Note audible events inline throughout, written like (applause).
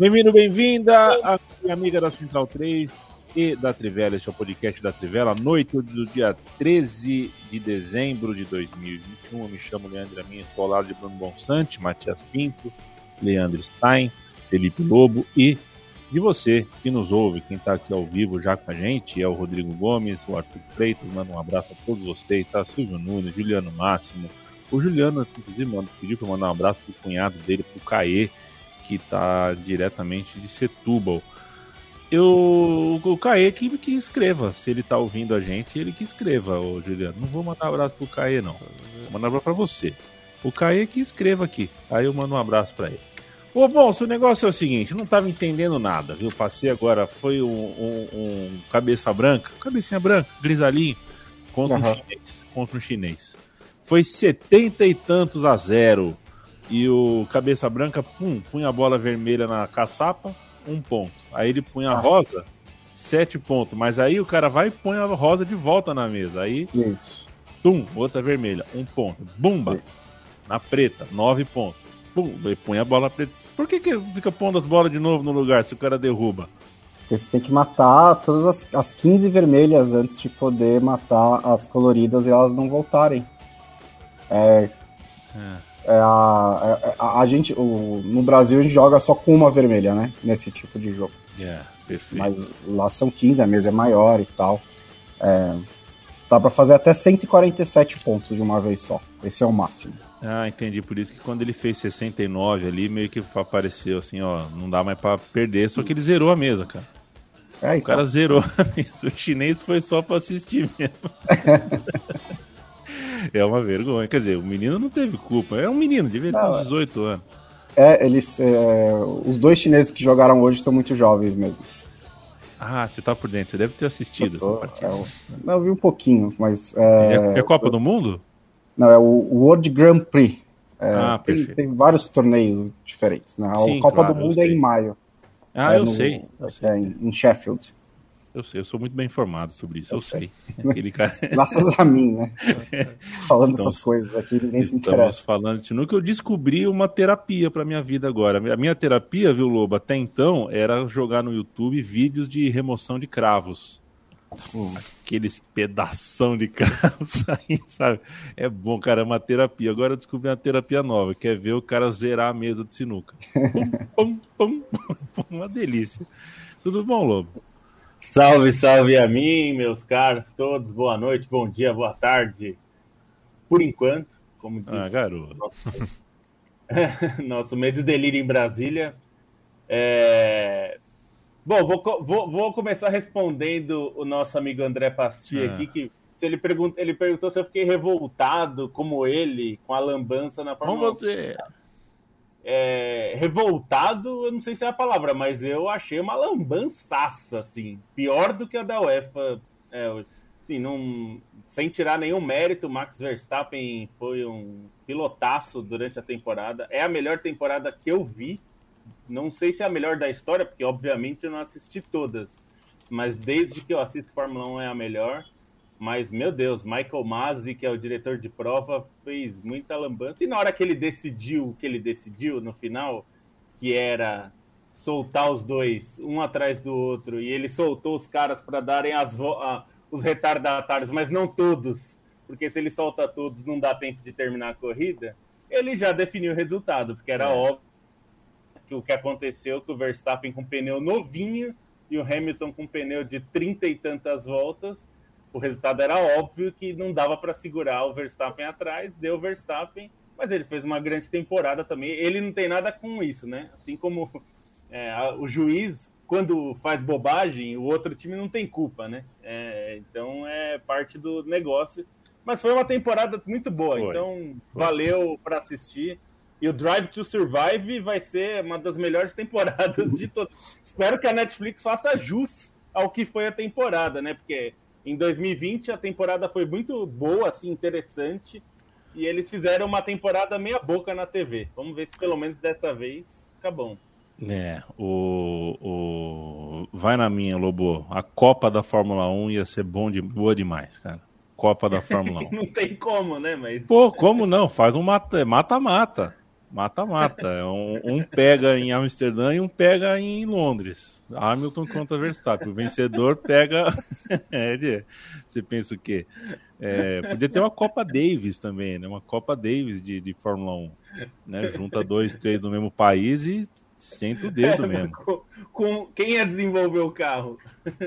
Bem-vindo, bem-vinda, amiga da Central 3 e da Trivela. Este é o podcast da Trivela, noite do dia 13 de dezembro de 2021. Eu me chamo Leandro Amin, estou ao lado de Bruno Bonsante, Matias Pinto, Leandro Stein, Felipe Lobo e de você que nos ouve, quem está aqui ao vivo já com a gente, é o Rodrigo Gomes, o Arthur Freitas, manda um abraço a todos vocês, tá? Silvio Nunes, Juliano Máximo. O Juliano, inclusive, pediu para mandar um abraço pro cunhado dele, pro Caê, que está diretamente de Setúbal. Eu, o Caê que, que escreva, se ele está ouvindo a gente, ele que escreva, ô Juliano. Não vou mandar um abraço pro Caê, não. Vou mandar um abraço pra você. O Caê que escreva aqui. Aí eu mando um abraço para ele. Ô, bom, se o negócio é o seguinte, não estava entendendo nada, viu? Passei agora, foi um, um, um, cabeça branca, cabecinha branca, grisalinho, contra uhum. um chinês. Contra um chinês. Foi setenta e tantos a zero e o cabeça branca, pum, punha a bola vermelha na caçapa, um ponto. Aí ele punha a ah. rosa, sete pontos. Mas aí o cara vai e põe a rosa de volta na mesa. Aí, Isso. tum, outra vermelha, um ponto. Bumba, Isso. na preta, nove pontos. Pum, ele põe a bola preta. Por que, que fica pondo as bolas de novo no lugar se o cara derruba? Porque você tem que matar todas as, as 15 vermelhas antes de poder matar as coloridas e elas não voltarem. É. é. É a, é, a, a, gente, o, no Brasil, a gente joga só com uma vermelha, né? Nesse tipo de jogo. É, perfeito. Mas lá são 15, a mesa é maior e tal. É, dá para fazer até 147 pontos de uma vez só. Esse é o máximo. Ah, entendi. Por isso que quando ele fez 69 ali, meio que apareceu assim, ó, não dá mais para perder. Só que ele zerou a mesa, cara. É, então. O cara zerou a mesa. O chinês foi só para assistir mesmo. (laughs) (laughs) é uma vergonha. Quer dizer, o menino não teve culpa. É um menino, devia ter 18 anos. É, eles. É, os dois chineses que jogaram hoje são muito jovens mesmo. Ah, você tá por dentro, você deve ter assistido tô, essa partida. É, não, eu vi um pouquinho, mas. É, é, é Copa do Mundo? Não, é o World Grand Prix. É, ah, tem, perfeito. tem vários torneios diferentes, né? Sim, a Copa claro, do Mundo é em maio. Ah, eu, no, sei, eu sei. É em Sheffield. Eu sei, eu sou muito bem informado sobre isso, eu, eu sei. sei. Aquele cara... (laughs) Graças a mim, né? (laughs) falando estamos, essas coisas aqui, ninguém se interessa. Estamos falando de que eu descobri uma terapia para minha vida agora. A minha terapia, viu, Lobo, até então, era jogar no YouTube vídeos de remoção de cravos. Hum. Aqueles pedação de cravos (laughs) aí, sabe? É bom, cara, é uma terapia. Agora eu descobri uma terapia nova, que é ver o cara zerar a mesa de sinuca. pum, pum, pum, uma delícia. Tudo bom, Lobo? Salve, salve a mim, meus caros todos. Boa noite, bom dia, boa tarde. Por enquanto, como diz ah, garoto. Nosso, (laughs) nosso medo delírio em Brasília. É... Bom, vou, vou, vou, começar respondendo o nosso amigo André Pasti ah. aqui, que se ele, pergunta, ele perguntou se eu fiquei revoltado, como ele, com a lambança na Fórmula Como você? É, revoltado, eu não sei se é a palavra, mas eu achei uma lambançaça, assim, pior do que a da UEFA. É, assim, não, sem tirar nenhum mérito, Max Verstappen foi um pilotaço durante a temporada. É a melhor temporada que eu vi. Não sei se é a melhor da história, porque obviamente eu não assisti todas. Mas desde que eu assisto Fórmula 1 é a melhor. Mas, meu Deus, Michael Masi, que é o diretor de prova, fez muita lambança. E na hora que ele decidiu o que ele decidiu no final, que era soltar os dois, um atrás do outro, e ele soltou os caras para darem as uh, os retardatários, mas não todos, porque se ele solta todos não dá tempo de terminar a corrida, ele já definiu o resultado, porque era é. óbvio que o que aconteceu que o Verstappen com pneu novinho e o Hamilton com pneu de trinta e tantas voltas o resultado era óbvio que não dava para segurar o Verstappen atrás, deu o Verstappen, mas ele fez uma grande temporada também. Ele não tem nada com isso, né? Assim como é, o juiz quando faz bobagem, o outro time não tem culpa, né? É, então é parte do negócio. Mas foi uma temporada muito boa, foi. então foi. valeu para assistir. E o Drive to Survive vai ser uma das melhores (laughs) temporadas de todas. Espero que a Netflix faça jus ao que foi a temporada, né? Porque em 2020 a temporada foi muito boa, assim, interessante. E eles fizeram uma temporada meia boca na TV. Vamos ver se pelo menos dessa vez fica bom. É, o, o... Vai na minha, Lobo. A Copa da Fórmula 1 ia ser bom de... boa demais, cara. Copa da Fórmula 1. (laughs) não tem como, né? Mas... Pô, como não? Faz um mata-mata. Mata-mata. É um, um, pega em Amsterdã e um pega em Londres. Hamilton contra Verstappen. O vencedor pega. (laughs) é, você pensa o quê? É, podia ter uma Copa Davis também, né? Uma Copa Davis de, de Fórmula 1. Né? Junta dois, três do mesmo país e senta o dedo (laughs) é, mesmo. Com, com, quem ia desenvolver o carro? (laughs)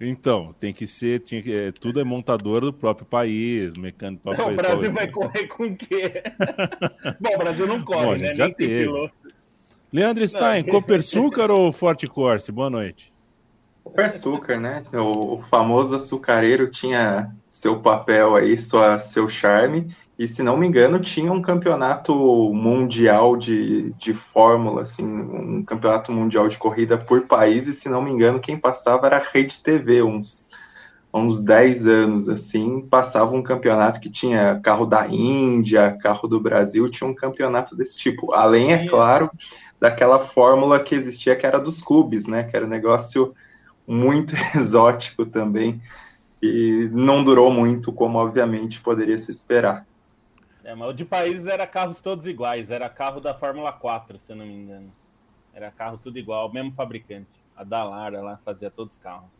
Então, tem que ser, tinha que, é, tudo é montador do próprio país, mecânico do próprio não, país. O Brasil vai correr com o quê? (laughs) Bom, o Brasil não corre, Bom, né? Já Nem teve. Leandro Stein, não. Copersucar ou Forte Corse? Boa noite. Copersucar, né? O, o famoso açucareiro tinha seu papel aí, sua, seu charme, e se não me engano, tinha um campeonato mundial de, de Fórmula, assim, um campeonato mundial de corrida por país, e se não me engano, quem passava era a Rede TV, uns, uns 10 anos, assim, passava um campeonato que tinha carro da Índia, carro do Brasil, tinha um campeonato desse tipo. Além, é claro, daquela fórmula que existia que era dos clubes, né? Que era um negócio muito (laughs) exótico também. E não durou muito, como obviamente poderia se esperar. É, mas o de países era carros todos iguais, era carro da Fórmula 4, se eu não me engano. Era carro tudo igual, mesmo fabricante. A Dallara lá fazia todos os carros.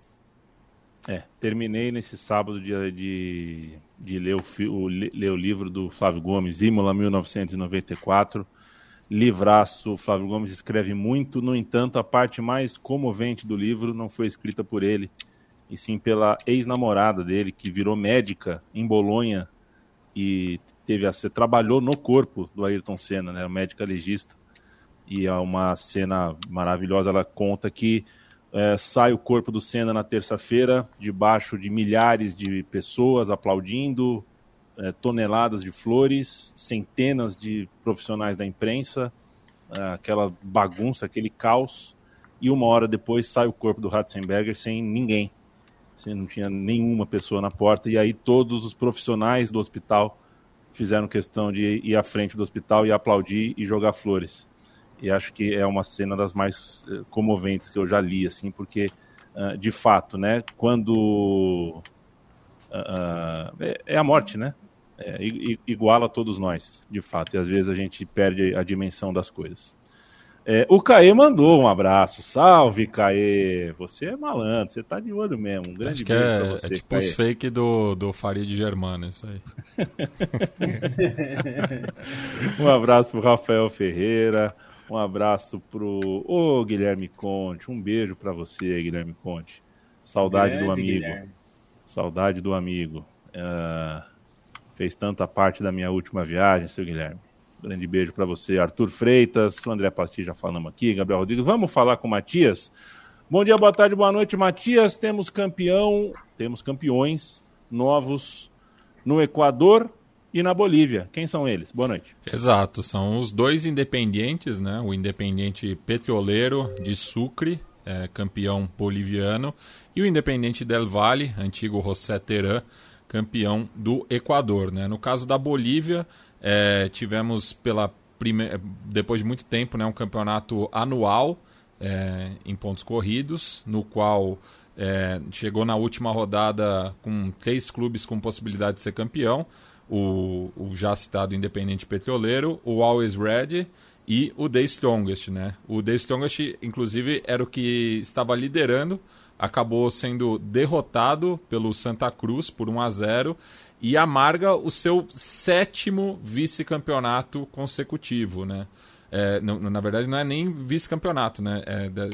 É, terminei nesse sábado de, de, de ler, o, o, ler o livro do Flávio Gomes, Imola 1994. Livraço, Flávio Gomes escreve muito, no entanto, a parte mais comovente do livro não foi escrita por ele, e sim pela ex-namorada dele, que virou médica em Bolonha e teve a, você trabalhou no corpo do Ayrton Senna, né, médica legista, e é uma cena maravilhosa. Ela conta que é, sai o corpo do Senna na terça-feira, debaixo de milhares de pessoas aplaudindo, é, toneladas de flores, centenas de profissionais da imprensa, é, aquela bagunça, aquele caos. E uma hora depois sai o corpo do Ratzenberger sem ninguém. Você não tinha nenhuma pessoa na porta. E aí todos os profissionais do hospital fizeram questão de ir à frente do hospital e aplaudir e jogar flores. E acho que é uma cena das mais eh, comoventes que eu já li, assim, porque, uh, de fato, né, quando... Uh, é, é, a morte, né? É, iguala a todos nós, de fato, e às vezes a gente perde a dimensão das coisas. É, o Caê mandou um abraço. Salve, Caê. Você é malandro, você tá de olho mesmo. Um grande Acho que é, você, é tipo Caê. os fake do, do Farid Germano, isso aí. (laughs) um abraço pro Rafael Ferreira. Um abraço pro ô, Guilherme Conte. Um beijo para você, Guilherme Conte. Saudade grande do amigo. Guilherme. Saudade do amigo. Uh, fez tanta parte da minha última viagem, seu Guilherme. Grande beijo para você, Arthur Freitas, o André Pasti já falamos aqui, Gabriel Rodrigues. Vamos falar com o Matias. Bom dia, boa tarde, boa noite, Matias. Temos campeão, temos campeões novos no Equador e na Bolívia. Quem são eles? Boa noite. Exato, são os dois independentes, né? O Independente Petroleiro de Sucre, é, campeão boliviano, e o Independente Del Valle, antigo José Terã, campeão do Equador, né? No caso da Bolívia, é, tivemos pela prime... depois de muito tempo né, um campeonato anual é, em pontos corridos, no qual é, chegou na última rodada com três clubes com possibilidade de ser campeão. O, o já citado Independente Petroleiro, o Always Red e o The Strongest. Né? O The Strongest, inclusive, era o que estava liderando, acabou sendo derrotado pelo Santa Cruz por 1 a 0 e amarga o seu sétimo vice-campeonato consecutivo, né? é, na verdade não é nem vice-campeonato, né? É, da,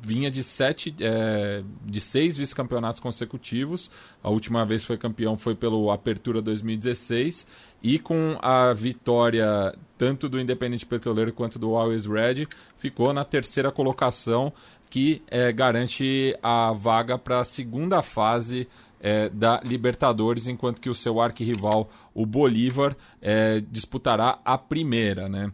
vinha de sete, é, de seis vice-campeonatos consecutivos. A última vez que foi campeão foi pelo Apertura 2016 e com a vitória tanto do Independente Petroleiro quanto do Always Red, ficou na terceira colocação que é, garante a vaga para a segunda fase é, da Libertadores, enquanto que o seu arquirrival, o Bolívar, é, disputará a primeira. Né?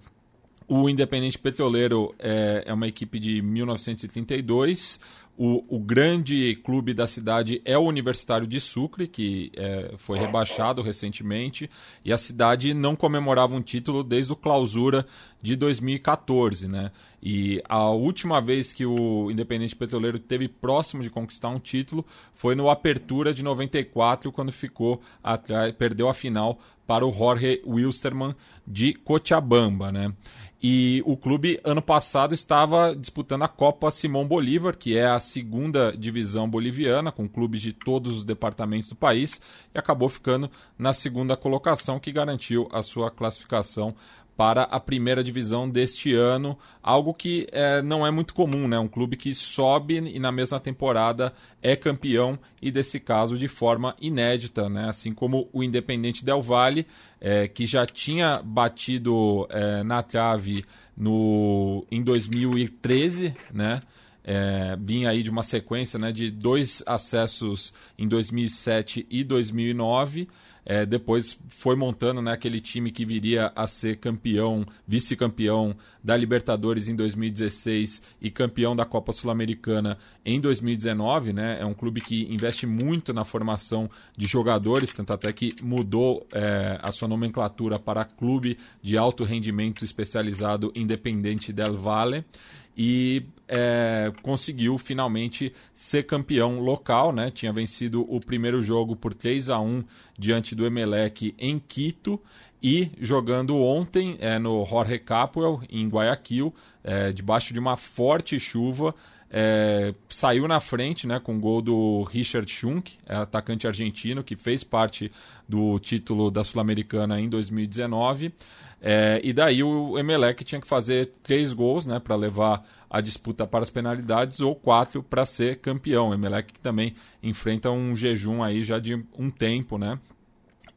O Independente Petroleiro é, é uma equipe de 1932. O, o, grande clube da cidade é o Universitário de Sucre, que é, foi rebaixado recentemente, e a cidade não comemorava um título desde o clausura de 2014. Né? E a última vez que o Independente Petroleiro teve próximo de conquistar um título foi no Apertura de 94, quando ficou atrás, perdeu a final para o Jorge Wilstermann de Cochabamba. Né? E o clube, ano passado, estava disputando a Copa Simão Bolívar, que é a segunda divisão boliviana, com clubes de todos os departamentos do país, e acabou ficando na segunda colocação, que garantiu a sua classificação para a primeira divisão deste ano, algo que é, não é muito comum, né? Um clube que sobe e na mesma temporada é campeão e desse caso de forma inédita, né? Assim como o Independente Del Valle, é, que já tinha batido é, na trave no em 2013, né? É, vinha aí de uma sequência né, de dois acessos em 2007 e 2009 é, depois foi montando né, aquele time que viria a ser campeão, vice-campeão da Libertadores em 2016 e campeão da Copa Sul-Americana em 2019. Né? É um clube que investe muito na formação de jogadores, tanto até que mudou é, a sua nomenclatura para clube de alto rendimento especializado Independente del Valle e é, conseguiu finalmente ser campeão local, né? Tinha vencido o primeiro jogo por 3 a 1 diante do Emelec em Quito e jogando ontem é, no Jorge Capwell em Guayaquil, é, debaixo de uma forte chuva. É, saiu na frente né, com o gol do Richard Schunk, é, atacante argentino, que fez parte do título da Sul-Americana em 2019. É, e daí o Emelec tinha que fazer três gols né, para levar a disputa para as penalidades ou quatro para ser campeão. O Emelec que também enfrenta um jejum aí já de um tempo. Né?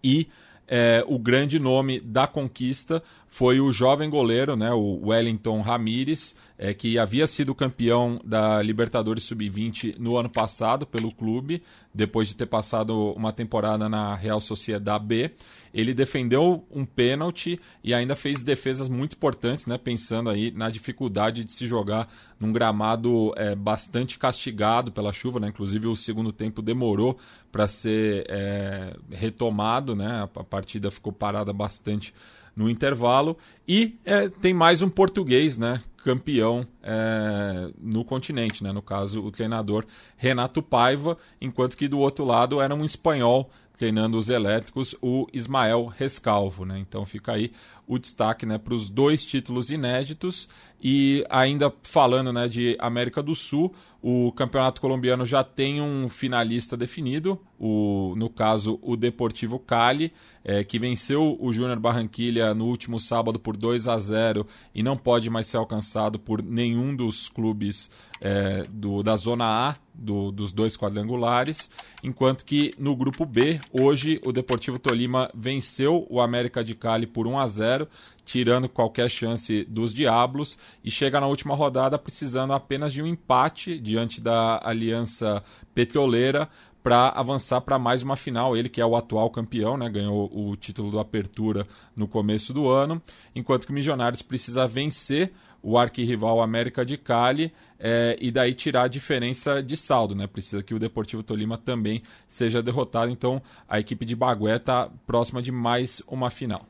E é, o grande nome da conquista foi o jovem goleiro, né, o Wellington Ramírez, é, que havia sido campeão da Libertadores Sub-20 no ano passado pelo clube, depois de ter passado uma temporada na Real Sociedade B. Ele defendeu um pênalti e ainda fez defesas muito importantes, né, pensando aí na dificuldade de se jogar num gramado é, bastante castigado pela chuva, né, inclusive o segundo tempo demorou para ser é, retomado, né, a partida ficou parada bastante no intervalo. E é, tem mais um português, né? Campeão é, no continente, né? No caso, o treinador Renato Paiva, enquanto que do outro lado era um espanhol treinando os elétricos, o Ismael Rescalvo, né? Então fica aí o destaque né, para os dois títulos inéditos. E ainda falando né, de América do Sul, o campeonato colombiano já tem um finalista definido, o, no caso o Deportivo Cali, é, que venceu o Júnior Barranquilha no último sábado por 2 a 0 e não pode mais ser alcançado por nenhum dos clubes é, do, da Zona A do, dos dois quadrangulares, enquanto que no grupo B, hoje o Deportivo Tolima venceu o América de Cali por 1 a 0 tirando qualquer chance dos Diablos, e chega na última rodada precisando apenas de um empate diante da Aliança Petroleira para avançar para mais uma final. Ele que é o atual campeão, né, ganhou o título do Apertura no começo do ano, enquanto que o Milionários precisa vencer o arquirrival América de Cali é, e daí tirar a diferença de saldo. Né? Precisa que o Deportivo Tolima também seja derrotado. Então a equipe de Bagué está próxima de mais uma final.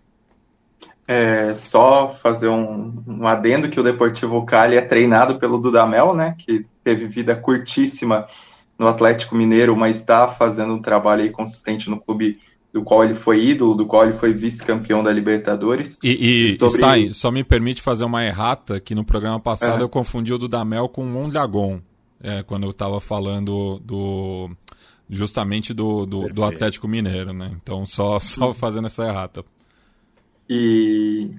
É, só fazer um, um, adendo que o Deportivo Cali é treinado pelo Dudamel, né, que teve vida curtíssima no Atlético Mineiro, mas está fazendo um trabalho consistente no clube do qual ele foi ídolo, do qual ele foi vice-campeão da Libertadores. E, e sobre... Stein, só me permite fazer uma errata, que no programa passado é. eu confundi o Dudamel com o Mondragon, é, quando eu estava falando do justamente do, do, do, Atlético Mineiro, né? Então só, só fazendo essa errata. E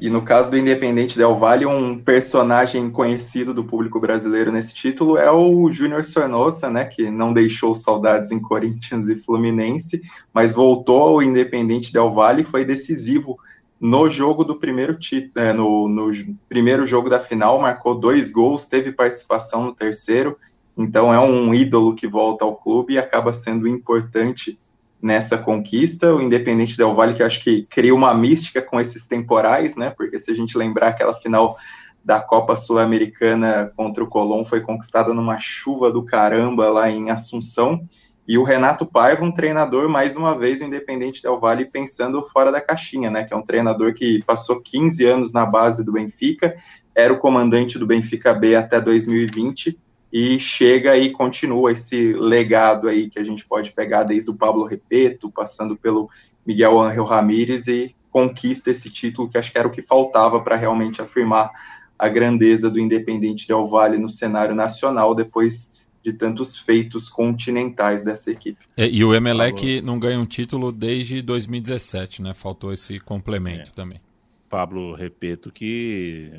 E no caso do Independente Del Valle, um personagem conhecido do público brasileiro nesse título é o Júnior Sornosa, né, que não deixou saudades em Corinthians e Fluminense, mas voltou ao Independente Del Valle e foi decisivo no jogo do primeiro título, é, no, no primeiro jogo da final, marcou dois gols, teve participação no terceiro, então é um ídolo que volta ao clube e acaba sendo importante nessa conquista. O Independente Del Valle, que acho que cria uma mística com esses temporais, né? Porque se a gente lembrar aquela final da Copa Sul-Americana contra o Colón foi conquistada numa chuva do caramba lá em Assunção. E o Renato Paiva, um treinador, mais uma vez, o Independente Del Valle, pensando fora da caixinha, né? Que é um treinador que passou 15 anos na base do Benfica, era o comandante do Benfica B até 2020 e chega e continua esse legado aí que a gente pode pegar desde o Pablo Repeto, passando pelo Miguel Ángel Ramírez e conquista esse título que acho que era o que faltava para realmente afirmar a grandeza do Independente Del Valle no cenário nacional depois de tantos feitos continentais dessa equipe. É, e o Emelec não ganha um título desde 2017, né? Faltou esse complemento é. também. Pablo Repeto que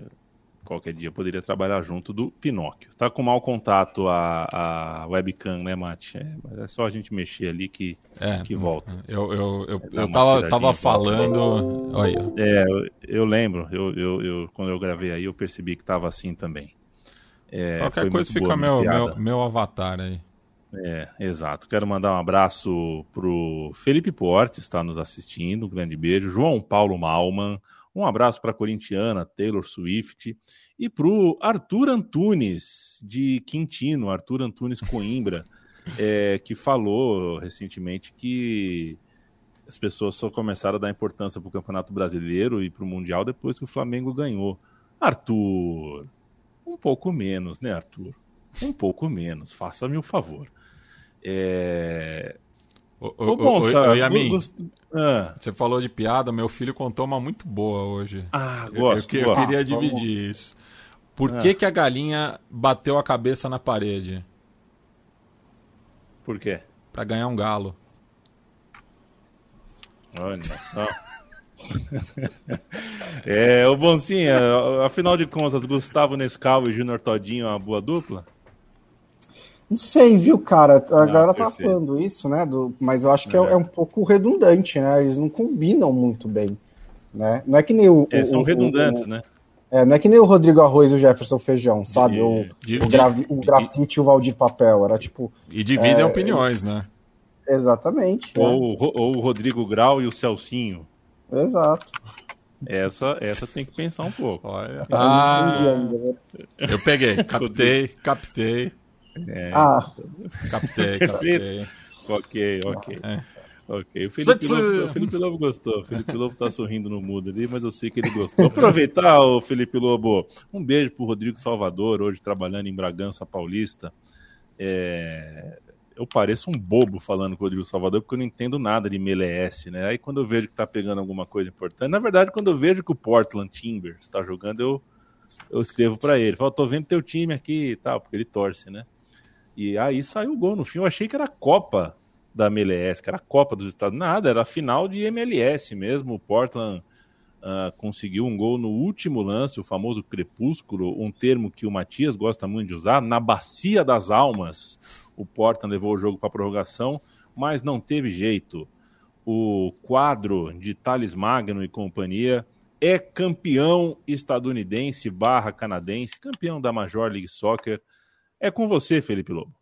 qualquer dia poderia trabalhar junto do Pinóquio. Tá com mau contato a, a webcam, né, Mate? É, mas é só a gente mexer ali que, é, que volta. Eu, eu, eu, é, eu tava, tava falando. Olha. É, eu, eu lembro, eu, eu, eu, quando eu gravei aí, eu percebi que tava assim também. É, Qualquer coisa fica meu, meu, meu avatar aí. É, exato. Quero mandar um abraço pro Felipe Portes, está nos assistindo, um grande beijo. João Paulo Malman, um abraço para a corintiana Taylor Swift e para o Arthur Antunes, de Quintino, Arthur Antunes Coimbra, (laughs) é, que falou recentemente que as pessoas só começaram a dar importância para o Campeonato Brasileiro e para o Mundial depois que o Flamengo ganhou. Arthur, um pouco menos, né, Arthur? Um pouco menos, faça-me o favor. É... Ô, ô, ô, Gonça, ô, Yamin, ah. você falou de piada, meu filho contou uma muito boa hoje. Ah, gosto. Eu, eu, eu queria dividir isso. Por ah. que, que a galinha bateu a cabeça na parede? Por quê? Pra ganhar um galo. Olha só. (laughs) é, o Boncinha, afinal de contas, Gustavo Nescau e Júnior Todinho, uma boa dupla? Não sei, viu, cara? A não, galera tá falando isso, né? Do, mas eu acho que é. É, é. um pouco redundante, né? Eles não combinam muito bem. Né? Não é que nem o. É, são o, redundantes, o, né? É, não é que nem o Rodrigo Arroz e o Jefferson Feijão, sabe? De, o, de, o, gravi, o grafite e o Valdir Papel. Era tipo. E dividem é, opiniões, né? Exatamente. Ou, é. ou o Rodrigo Grau e o Celcinho. Exato. Essa, essa tem que pensar um pouco. Olha. Ah, eu peguei, captei, captei. É, ah. Captei, (laughs) captei. ok, ok. É. Ok, o Felipe, Lobo, o Felipe Lobo gostou. O Felipe Lobo tá sorrindo no mudo ali, mas eu sei que ele gostou. Aproveitar, o Felipe Lobo. Um beijo pro Rodrigo Salvador, hoje trabalhando em Bragança Paulista. É... Eu pareço um bobo falando com o Rodrigo Salvador, porque eu não entendo nada de MLS, né? Aí quando eu vejo que tá pegando alguma coisa importante, na verdade, quando eu vejo que o Portland Timbers está jogando, eu, eu escrevo para ele. Falo, tô vendo teu time aqui e tal, porque ele torce, né? E aí saiu o gol no fim. Eu achei que era Copa da MLS, que era Copa dos Estados Nada, era final de MLS mesmo. O Portland uh, conseguiu um gol no último lance, o famoso crepúsculo, um termo que o Matias gosta muito de usar, na bacia das almas. O Portland levou o jogo para prorrogação, mas não teve jeito. O quadro de Thales Magno e companhia é campeão estadunidense barra canadense, campeão da Major League Soccer é com você, Felipe Lobo.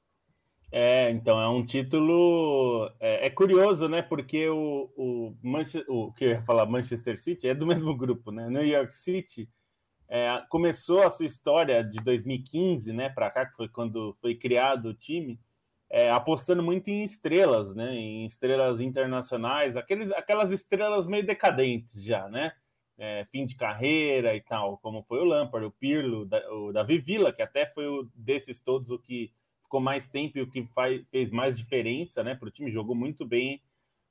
É, então é um título. É, é curioso, né? Porque o, o, Manchester, o que eu ia falar, Manchester City é do mesmo (laughs) grupo, né? New York City é, começou a sua história de 2015, né? Para cá, que foi quando foi criado o time, é, apostando muito em estrelas, né? Em estrelas internacionais, aqueles, aquelas estrelas meio decadentes já, né? É, fim de carreira e tal, como foi o Lampard, o Pirlo, o Davi Villa, que até foi o desses todos o que ficou mais tempo e o que faz, fez mais diferença né, para o time, jogou muito bem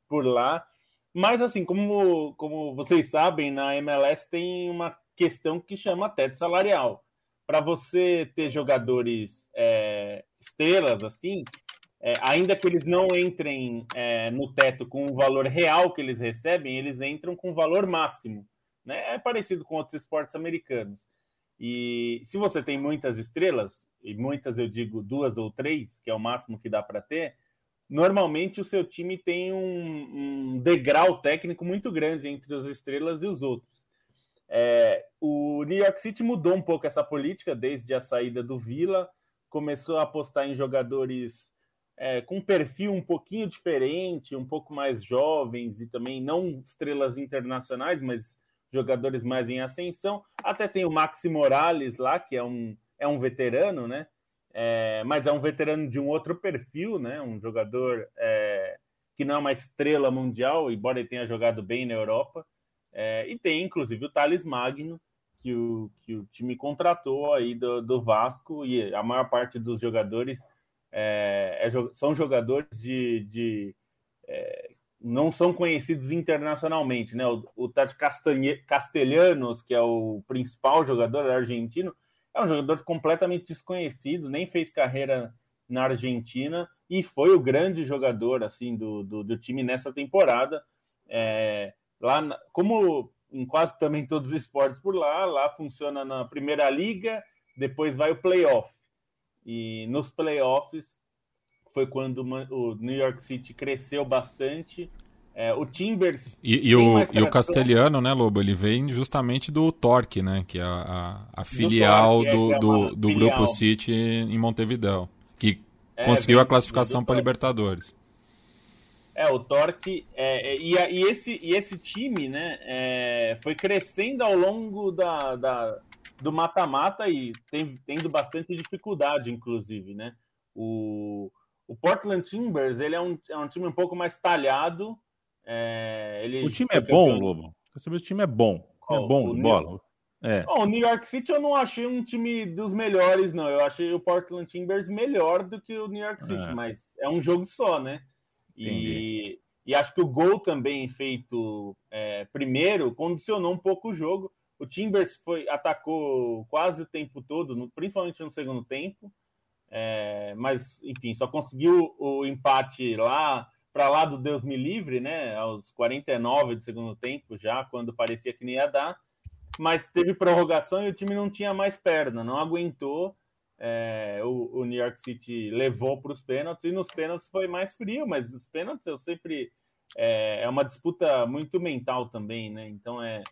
por lá. Mas assim, como, como vocês sabem, na MLS tem uma questão que chama teto salarial. Para você ter jogadores é, estrelas assim, é, ainda que eles não entrem é, no teto com o valor real que eles recebem, eles entram com o valor máximo né? É parecido com outros esportes americanos. E se você tem muitas estrelas, e muitas eu digo duas ou três, que é o máximo que dá para ter, normalmente o seu time tem um, um, degrau técnico muito grande entre as estrelas e os outros. É, o New York City mudou um pouco essa política desde a saída do Villa, começou a apostar em jogadores é, com perfil um pouquinho diferente, um pouco mais jovens e também não estrelas internacionais, mas jogadores mais em ascensão. Até tem o Maxi Morales lá, que é um, é um veterano, né? É, mas é um veterano de um outro perfil, né? Um jogador é, que não é uma estrela mundial, embora ele tenha jogado bem na Europa. É, e tem, inclusive, o Thales Magno, que o, que o time contratou aí do, do Vasco, e a maior parte dos jogadores é, é, são jogadores de, de é, não são conhecidos internacionalmente, né? O, o Tati Castelhanos, que é o principal jogador argentino, é um jogador completamente desconhecido, nem fez carreira na Argentina e foi o grande jogador assim do, do, do time nessa temporada. É, lá, como em quase também todos os esportes por lá, lá funciona na primeira liga, depois vai o playoff. E nos playoffs foi quando o New York City cresceu bastante é, o Timbers. E, e o, e o Castelhano, né, Lobo? Ele vem justamente do Torque, né? Que é a, a, a filial do, do, é, do, do filial. Grupo City em Montevideo. Que é, conseguiu a classificação para Libertadores. É, o Torque. É, é e, e, esse, e esse time, né? É, foi crescendo ao longo da, da do mata-mata e tem, tendo bastante dificuldade, inclusive, né? O, o Portland Timbers ele é um, é um time um pouco mais talhado é, o time é bom, campeão... Lobo? Quer saber o time é bom. É bom o bola. New... É. O New York City eu não achei um time dos melhores, não. Eu achei o Portland Timbers melhor do que o New York City, é. mas é um jogo só, né? E, e acho que o gol também feito é, primeiro condicionou um pouco o jogo. O Timbers foi, atacou quase o tempo todo, no, principalmente no segundo tempo. É, mas, enfim, só conseguiu o empate lá para lá do Deus me livre, né? Aos 49 do segundo tempo, já quando parecia que nem ia dar, mas teve prorrogação e o time não tinha mais perna, não aguentou. É, o, o, New York City levou para os pênaltis e nos pênaltis foi mais frio, mas os pênaltis eu sempre é, é uma disputa muito mental também, né? Então é,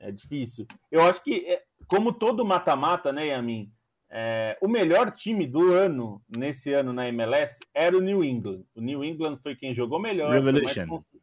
é difícil. Eu acho que, é, como todo mata-mata, né, Yamin? É, o melhor time do ano, nesse ano na MLS, era o New England. O New England foi quem jogou melhor. Revolution. Cons...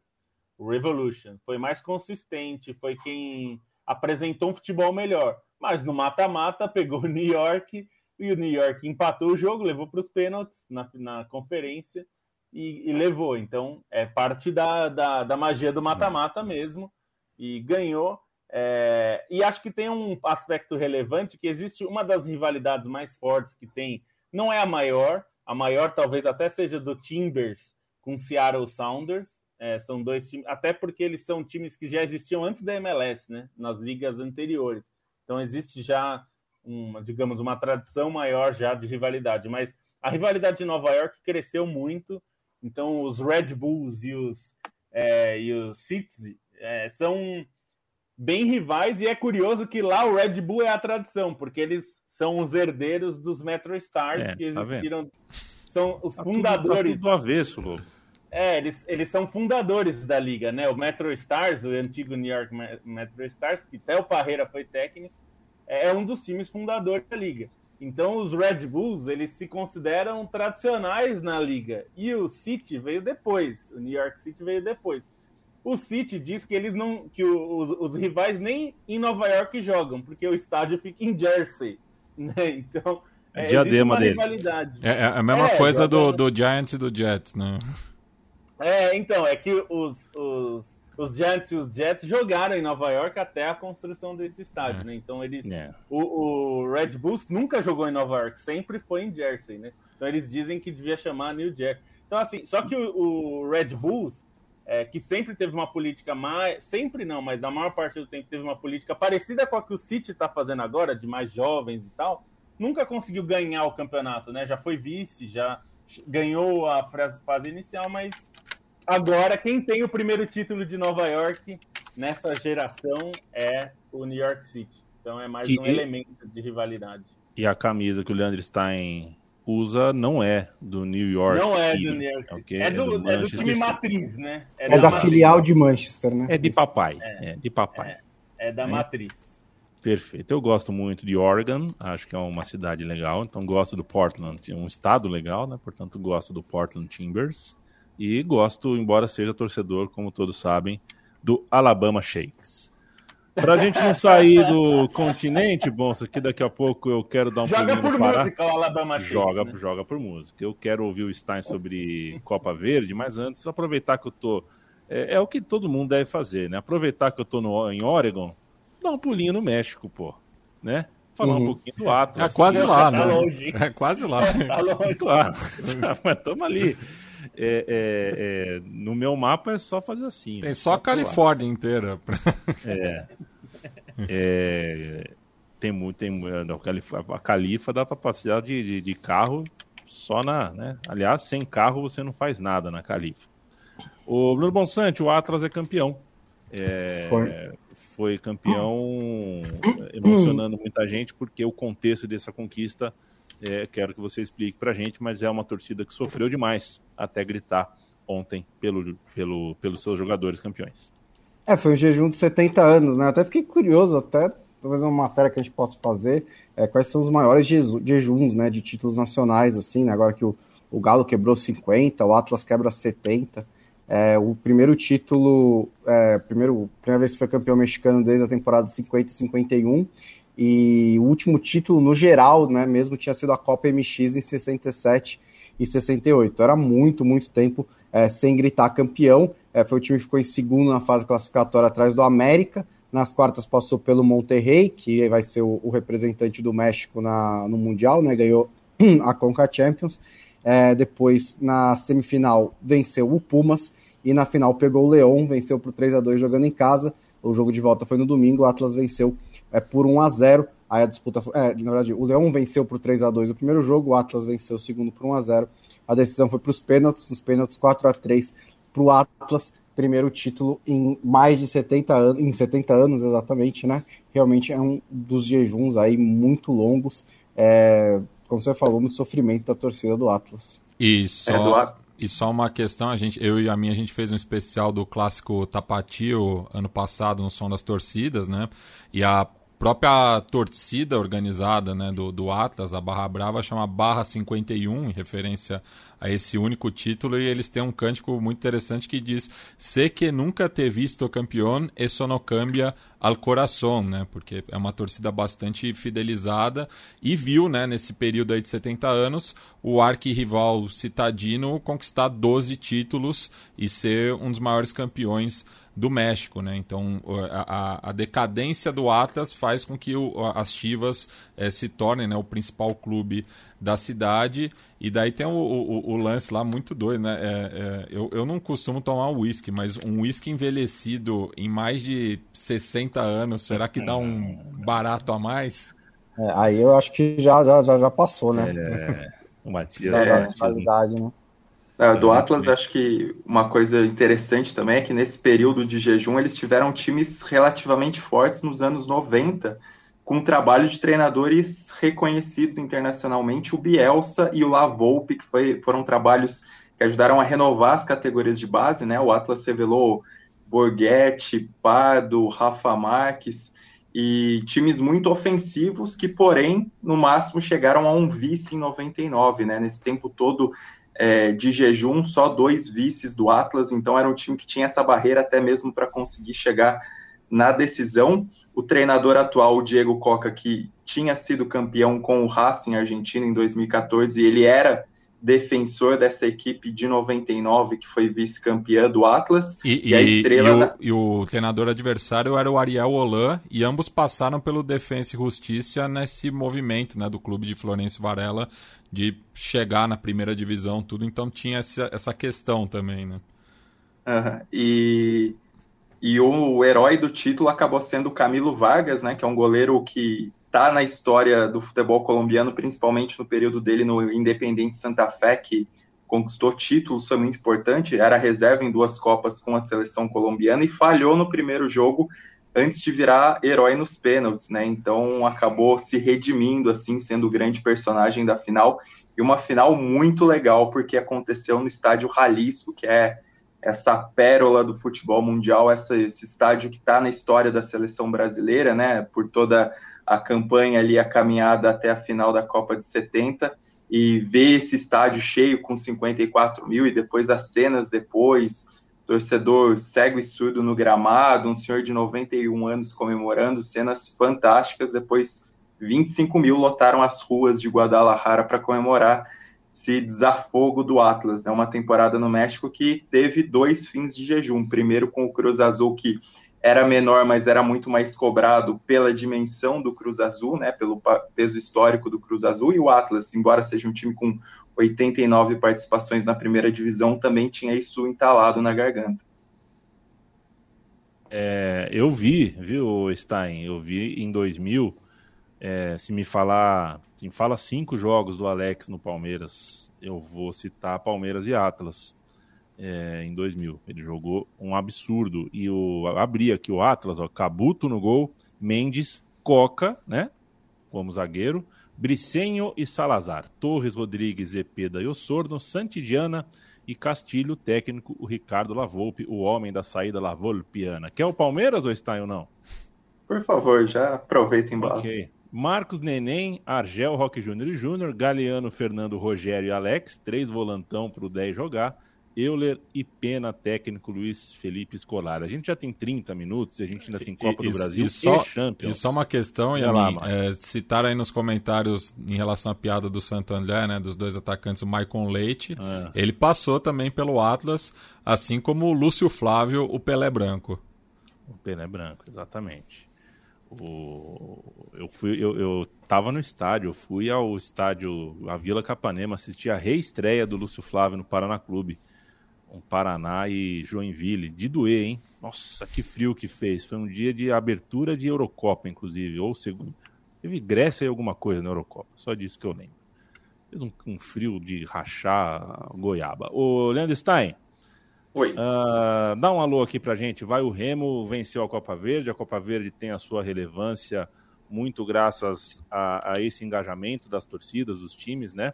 O Revolution. Foi mais consistente, foi quem apresentou um futebol melhor. Mas no mata-mata pegou o New York e o New York empatou o jogo, levou para os pênaltis na, na conferência e, e, levou. Então é parte da, da, da magia do mata-mata mesmo. E ganhou. É, e acho que tem um aspecto relevante que existe uma das rivalidades mais fortes que tem, não é a maior, a maior talvez até seja do Timbers com Seattle Sounders. É, são dois times, até porque eles são times que já existiam antes da MLS, né? Nas ligas anteriores. Então existe já uma, digamos, uma tradição maior já de rivalidade. Mas a rivalidade de Nova York cresceu muito. Então os Red Bulls e os é, e os City é, são bem rivais, e é curioso que lá o Red Bull é a tradição, porque eles são os herdeiros dos Metro Stars é, que tá existiram. Tá são os tá fundadores. Tudo, tá tudo avesso, Lobo. É, eles, eles são fundadores da liga, né? O Metro Stars, o antigo New York Metro Stars, que até o Parreira foi técnico, é, é um dos times fundadores da liga. Então os Red Bulls, eles se consideram tradicionais na liga. E o City veio depois, o New York City veio depois. O City diz que eles não, que os, os, rivais nem em Nova York jogam, porque o estádio fica em Jersey, (laughs) né? Então é, é diadema deles. É, é, a mesma é, coisa do, do Giants e do Jets, né? É, então é que os, os, os Giants e os Jets jogaram em Nova York até a construção desse estádio, é. né? Então eles, é. o, o Red Bulls nunca jogou em Nova York, sempre foi em Jersey, né? Então eles dizem que devia chamar New Jersey. Então assim, só que o, o Red Bulls é, que sempre teve uma política mais. Sempre não, mas a maior parte do tempo teve uma política parecida com a que o City está fazendo agora, de mais jovens e tal, nunca conseguiu ganhar o campeonato, né? Já foi vice, já ganhou a fase inicial, mas agora quem tem o primeiro título de Nova York nessa geração é o New York City. Então é mais que, um elemento de rivalidade. E a camisa que o Leandro Stein usa não é do New York Não é do New York City. Okay? É, do, é, do, é do time matriz, né? É, é da, da filial de Manchester, né? É de papai. É, é de papai. É, da matriz. Perfeito. Eu gosto muito de Oregon, acho que é uma cidade legal, então gosto do Portland, um estado legal, né? Portanto, gosto do Portland Timbers e gosto, embora seja torcedor, como todos sabem, do Alabama Shakes. Pra gente não sair do continente, bom, isso aqui daqui a pouco eu quero dar um Joga por música, o Alabama Shakes, joga, né? joga por música. Eu quero ouvir o Stein sobre Copa Verde, mas antes, aproveitar que eu tô. É, é, o que todo mundo deve fazer, né? Aproveitar que eu tô no, em Oregon, dar um pulinho no México, pô. Né? Falar uhum. um pouquinho do Atlas. É quase lá, tá né? Longe. É quase lá. É, (laughs) tá longe. Claro. (laughs) mas estamos ali. É, é, é, no meu mapa é só fazer assim. Tem só a Califórnia inteira. É. é. tem muito. Tem, a Califa dá para passear de, de, de, carro só na. Né? Aliás, sem carro você não faz nada na Califa. O Bruno Bonsante, o Atlas é campeão. É, foi. foi campeão emocionando muita gente, porque o contexto dessa conquista é, quero que você explique para a gente, mas é uma torcida que sofreu demais até gritar ontem pelo, pelo, pelos seus jogadores campeões. É, foi um jejum de 70 anos, né? Até fiquei curioso, até talvez uma matéria que a gente possa fazer, é, quais são os maiores jejuns, né, de títulos nacionais, assim, né? Agora que o, o Galo quebrou 50, o Atlas quebra 70. É, o primeiro título, é, primeiro, primeira vez que foi campeão mexicano desde a temporada 50 e 51, e o último título no geral, né, mesmo tinha sido a Copa MX em 67 e 68. Era muito, muito tempo é, sem gritar campeão. É, foi o time que ficou em segundo na fase classificatória atrás do América. Nas quartas passou pelo Monterrey, que vai ser o, o representante do México na, no Mundial, né, ganhou (clears throat) a Conca Champions. É, depois, na semifinal, venceu o Pumas. E na final pegou o Leão, venceu por 3 a 2 jogando em casa. O jogo de volta foi no domingo, o Atlas venceu é, por 1 a 0 Aí a disputa foi. É, na verdade, o Leão venceu por 3 a 2 o primeiro jogo, o Atlas venceu o segundo por 1 a 0 A decisão foi para os pênaltis, nos pênaltis 4 a 3 para o Atlas, primeiro título em mais de 70 anos, em 70 anos exatamente, né? Realmente é um dos jejuns aí muito longos. É, como você falou, muito sofrimento da torcida do Atlas. Isso. É do Atlas. E só uma questão, a gente, eu e a minha, a gente fez um especial do clássico Tapatio ano passado no Som das Torcidas, né? E a própria torcida organizada né, do, do Atlas, a Barra Brava, chama Barra 51, em referência a esse único título, e eles têm um cântico muito interessante que diz Sé que nunca te visto campeão, eso no cambia al coração, né? Porque é uma torcida bastante fidelizada e viu, né, nesse período aí de 70 anos, o arquirrival citadino conquistar 12 títulos e ser um dos maiores campeões do México, né? Então a, a decadência do Atlas faz com que o, as Chivas é, se tornem né, o principal clube da cidade. E daí tem o, o, o lance lá muito doido, né? É, é, eu, eu não costumo tomar uísque, mas um uísque envelhecido em mais de 60 anos, será que dá um barato a mais? É, aí eu acho que já, já, já, já passou, né? É, o Matias. É, qualidade, né? É, do Atlas, acho que uma coisa interessante também é que nesse período de jejum eles tiveram times relativamente fortes nos anos 90, com trabalho de treinadores reconhecidos internacionalmente, o Bielsa e o Lavolpe, que foi, foram trabalhos que ajudaram a renovar as categorias de base, né? O Atlas revelou Borghetti, Pardo, Rafa Marques e times muito ofensivos que, porém, no máximo chegaram a um vice em 99, né? Nesse tempo todo é, de jejum, só dois vices do Atlas, então era um time que tinha essa barreira até mesmo para conseguir chegar na decisão. O treinador atual, o Diego Coca, que tinha sido campeão com o Racing Argentina em 2014, ele era defensor dessa equipe de 99, que foi vice-campeã do Atlas. E, e, a estrela... E o, na... e o, treinador adversário era o Ariel Holan, e ambos passaram pelo Defensa e Justiça nesse movimento né, do clube de Florencio Varela de chegar na primeira divisão, tudo. Então tinha essa, essa questão também, né? Uhum. E, e o, herói do título acabou sendo o Camilo Vargas, né? Que é um goleiro que está na história do futebol colombiano, principalmente no período dele no Independente Santa Fé, que conquistou títulos, foi muito importante, era reserva em duas Copas com a seleção colombiana e falhou no primeiro jogo antes de virar herói nos pênaltis, né? Então acabou se redimindo, assim, sendo o grande personagem da final. E uma final muito legal, porque aconteceu no estádio Jalisco, que é essa pérola do futebol mundial, essa, esse estádio que está na história da seleção brasileira, né? Por toda a campanha ali, a caminhada até a final da Copa de 70 e ver esse estádio cheio com 54 mil e depois as cenas depois, torcedor cego e surdo no gramado, um senhor de 91 anos comemorando, cenas fantásticas. Depois, 25 mil lotaram as ruas de Guadalajara para comemorar esse desafogo do Atlas, né? Uma temporada no México que teve dois fins de jejum. Primeiro com o Cruz Azul que era menor, mas era muito mais cobrado pela dimensão do Cruz Azul, né, pelo peso histórico do Cruz Azul, e o Atlas, embora seja um time com 89 participações na primeira divisão, também tinha isso entalado na garganta. É, eu vi, viu, Stein? Eu vi em 2000. É, se me falar, se me fala cinco jogos do Alex no Palmeiras, eu vou citar Palmeiras e Atlas é, em 2000. Ele jogou um absurdo. E o abri aqui o Atlas, ó, Cabuto no gol, Mendes, Coca, né? Como zagueiro, Bricenho e Salazar, Torres, Rodrigues, Epeda e Osorno, Santidiana e Castilho, técnico, o Ricardo Lavolpe, o homem da saída Lavolpiana. Quer o Palmeiras ou está ou não? Por favor, já aproveita embora. Ok. Marcos Neném, Argel, Roque Júnior e Júnior, Galeano, Fernando, Rogério e Alex, três volantão para o 10 jogar. Euler e Pena, técnico Luiz Felipe Escolar. A gente já tem 30 minutos e a gente ainda tem Copa e, do Brasil e, só, e Champions. E só uma questão, lá, é, citaram aí nos comentários em relação à piada do Santo André, né, dos dois atacantes, o Maicon Leite, é. ele passou também pelo Atlas, assim como o Lúcio Flávio, o Pelé Branco. O Pelé Branco, exatamente. O, eu fui, eu, eu tava no estádio, eu fui ao estádio, a Vila Capanema, assisti a reestreia do Lúcio Flávio no Paraná Clube um Paraná e Joinville. De doer, hein? Nossa, que frio que fez. Foi um dia de abertura de Eurocopa, inclusive, ou segundo. Teve Grécia e alguma coisa na Eurocopa, só disso que eu lembro. Fez um, um frio de rachar goiaba. Ô, Leandro Stein. Oi. Uh, dá um alô aqui pra gente. Vai o Remo, venceu a Copa Verde. A Copa Verde tem a sua relevância muito graças a, a esse engajamento das torcidas, dos times, né?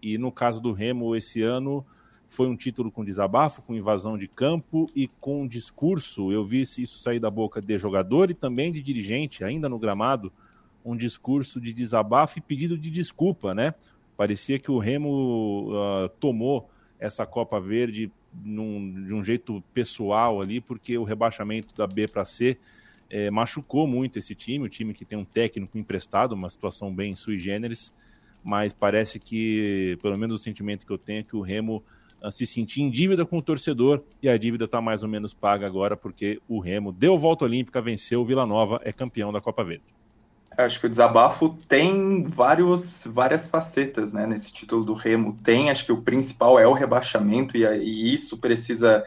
E no caso do Remo, esse ano foi um título com desabafo, com invasão de campo e com discurso. Eu vi isso sair da boca de jogador e também de dirigente, ainda no gramado, um discurso de desabafo e pedido de desculpa, né? Parecia que o Remo uh, tomou essa Copa Verde num, de um jeito pessoal ali, porque o rebaixamento da B para C é, machucou muito esse time, o time que tem um técnico emprestado, uma situação bem sui generis, mas parece que, pelo menos o sentimento que eu tenho, é que o Remo se sentir em dívida com o torcedor e a dívida está mais ou menos paga agora porque o Remo deu volta olímpica, venceu o Vila Nova, é campeão da Copa Verde. Acho que o desabafo tem vários, várias facetas né, nesse título do Remo. Tem, acho que o principal é o rebaixamento, e, e isso precisa,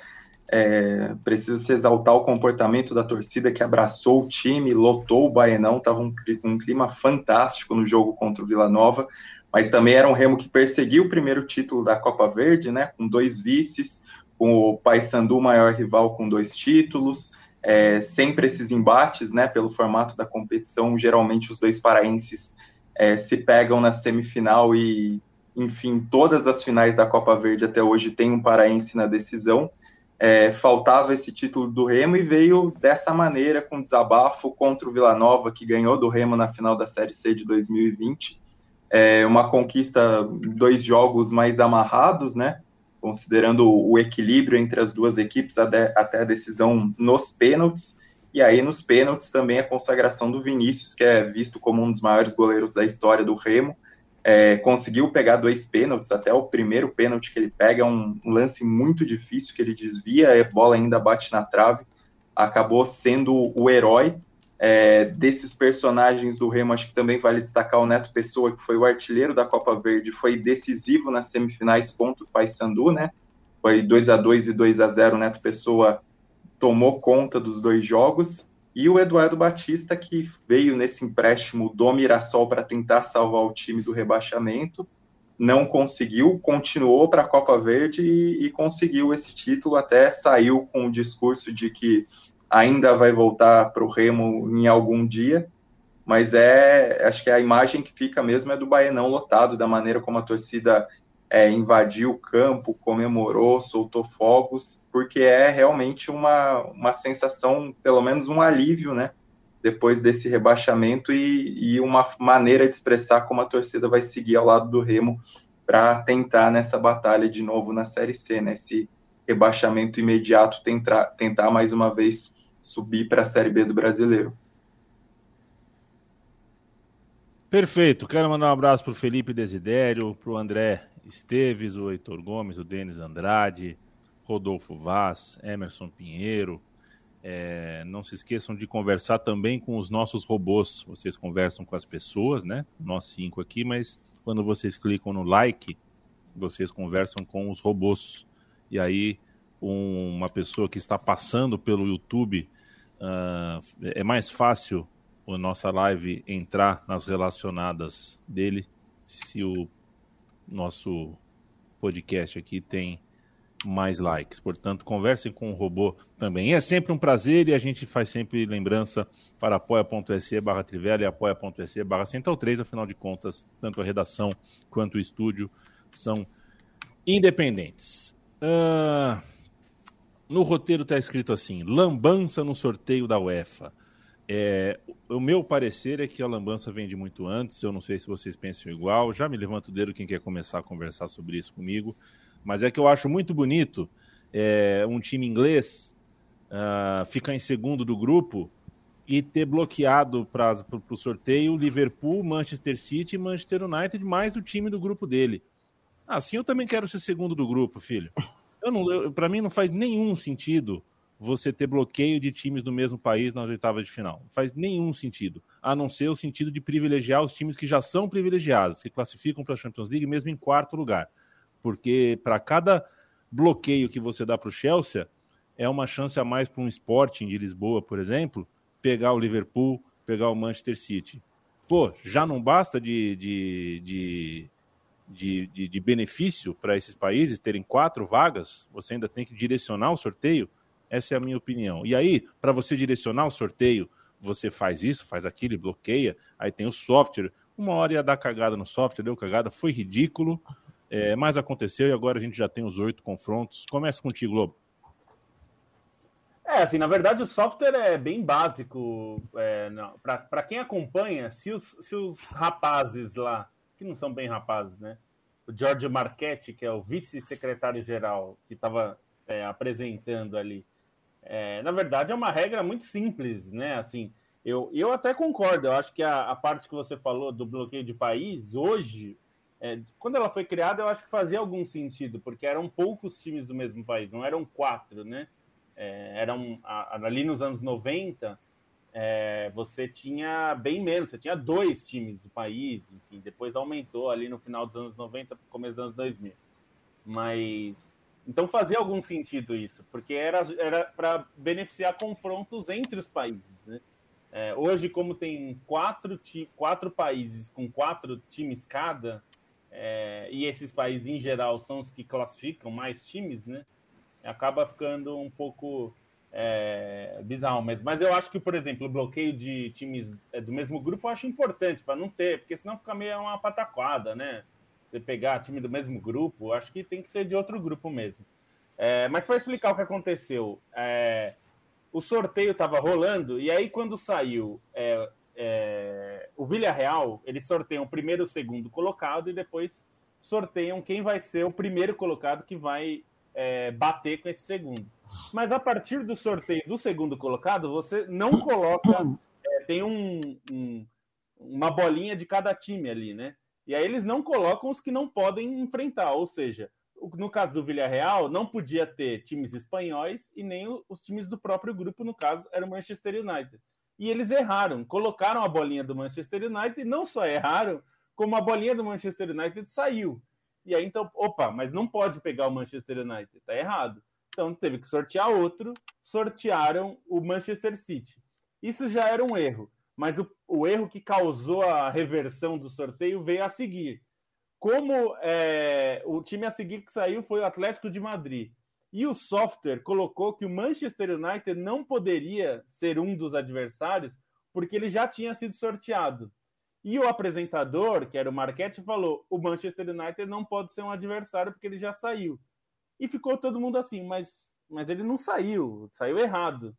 é, precisa se exaltar o comportamento da torcida que abraçou o time, lotou o Baenão, estava um, um clima fantástico no jogo contra o Vila Nova mas também era um Remo que perseguiu o primeiro título da Copa Verde, né, com dois vices, com o Paysandu maior rival com dois títulos, é, sempre esses embates, né, pelo formato da competição, geralmente os dois paraenses é, se pegam na semifinal e, enfim, todas as finais da Copa Verde até hoje tem um paraense na decisão. É, faltava esse título do Remo e veio dessa maneira, com desabafo contra o Vila Nova, que ganhou do Remo na final da Série C de 2020 é uma conquista, dois jogos mais amarrados, né? Considerando o equilíbrio entre as duas equipes até a decisão nos pênaltis. E aí, nos pênaltis, também a consagração do Vinícius, que é visto como um dos maiores goleiros da história do Remo. É, conseguiu pegar dois pênaltis, até o primeiro pênalti que ele pega é um, um lance muito difícil, que ele desvia, a bola ainda bate na trave. Acabou sendo o herói é, desses personagens do Remo, acho que também vale destacar o Neto Pessoa, que foi o artilheiro da Copa Verde, foi decisivo nas semifinais contra o Paysandu, né? Foi 2 a 2 e 2 a 0 o Neto Pessoa tomou conta dos dois jogos. E o Eduardo Batista, que veio nesse empréstimo do Mirassol para tentar salvar o time do rebaixamento. não conseguiu, continuou para a Copa Verde e, e, conseguiu esse título, até saiu com o discurso de que ainda vai voltar para o Remo em algum dia, mas é, acho que a imagem que fica mesmo é do Baenão lotado, da maneira como a torcida é, invadiu o campo, comemorou, soltou fogos, porque é realmente uma, uma sensação, pelo menos um alívio, né? Depois desse rebaixamento e, e uma maneira de expressar como a torcida vai seguir ao lado do Remo para tentar nessa batalha de novo na Série C, né? Esse rebaixamento imediato, tentar, tentar mais uma vez subir para a Série B do Brasileiro. Perfeito. Quero mandar um abraço para o Felipe Desidério, para o André Esteves, o Heitor Gomes, o Denis Andrade, Rodolfo Vaz, Emerson Pinheiro. É, não se esqueçam de conversar também com os nossos robôs. Vocês conversam com as pessoas, né? Nós cinco aqui, mas quando vocês clicam no like, vocês conversam com os robôs. E aí, um, uma pessoa que está passando pelo YouTube, uh, é mais fácil a nossa live entrar nas relacionadas dele se o nosso podcast aqui tem mais likes. Portanto, conversem com o robô também. é sempre um prazer e a gente faz sempre lembrança para apoia.se barra Trivela e apoia.se barra Central 3. Afinal de contas, tanto a redação quanto o estúdio são independentes. Uh, no roteiro está escrito assim: lambança no sorteio da UEFA. É, o meu parecer é que a lambança vem de muito antes. Eu não sei se vocês pensam igual. Já me levanto o dedo quem quer começar a conversar sobre isso comigo. Mas é que eu acho muito bonito é, um time inglês uh, ficar em segundo do grupo e ter bloqueado para o sorteio Liverpool, Manchester City e Manchester United, mais o time do grupo dele. Assim eu também quero ser segundo do grupo, filho. Para mim não faz nenhum sentido você ter bloqueio de times do mesmo país nas oitavas de final. Não faz nenhum sentido, a não ser o sentido de privilegiar os times que já são privilegiados, que classificam para a Champions League mesmo em quarto lugar. Porque para cada bloqueio que você dá para o Chelsea, é uma chance a mais para um Sporting de Lisboa, por exemplo, pegar o Liverpool, pegar o Manchester City. Pô, já não basta de, de, de de, de, de, benefício para esses países terem quatro vagas, você ainda tem que direcionar o sorteio. Essa é a minha opinião. E aí, para você direcionar o sorteio, você faz isso, faz aquilo, bloqueia. Aí tem o software. Uma hora ia dar cagada no software, deu cagada, foi ridículo. É, mas aconteceu e agora a gente já tem os oito confrontos. Começa contigo, Globo. É, assim, na verdade o software é bem básico. É, para quem acompanha, se os, se os rapazes lá, que não são bem rapazes, né? O George Marchetti, que é o vice-secretário-geral, que estava é, apresentando ali, é, na verdade, é uma regra muito simples, né? Assim, eu, eu até concordo. Eu acho que a, a parte que você falou do bloqueio de país, hoje, é, quando ela foi criada, eu acho que fazia algum sentido, porque eram poucos times do mesmo país, não eram quatro, né? É, eram a, ali nos anos 90, é, você tinha bem menos, você tinha dois times do país, enfim, depois aumentou ali no final dos anos 90, começo dos anos 2000. Mas então fazia algum sentido isso, porque era para beneficiar confrontos entre os países. Né? É, hoje, como tem quatro, quatro países com quatro times cada, é, e esses países em geral são os que classificam mais times, né? acaba ficando um pouco é, bizarro. Mas, mas eu acho que, por exemplo, o bloqueio de times é, do mesmo grupo eu acho importante para não ter, porque senão fica meio uma pataquada, né? você pegar time do mesmo grupo, acho que tem que ser de outro grupo mesmo. É, mas para explicar o que aconteceu, é, o sorteio estava rolando e aí quando saiu é, é o Villarreal, eles sorteiam o primeiro e o segundo colocado e depois sorteiam quem vai ser o primeiro colocado que vai é, bater com esse segundo. Mas a partir do sorteio do segundo colocado, você não coloca, é, tem um, um, uma bolinha de cada time ali, né? E aí eles não colocam os que não podem enfrentar, ou seja, no caso do Villarreal, não podia ter times espanhóis e nem os times do próprio grupo, no caso, era o Manchester United. E eles erraram, colocaram a bolinha do Manchester United e não só erraram, como a bolinha do Manchester United saiu. E aí então, opa, mas não pode pegar o Manchester United, tá errado. Então teve que sortear outro, sortearam o Manchester City. Isso já era um erro. Mas o, o erro que causou a reversão do sorteio veio a seguir. como é, o time a seguir que saiu foi o Atlético de Madrid. E o software colocou que o Manchester United não poderia ser um dos adversários porque ele já tinha sido sorteado. E o apresentador, que era o Marquete, falou: o Manchester United não pode ser um adversário porque ele já saiu. E ficou todo mundo assim, mas, mas ele não saiu, saiu errado.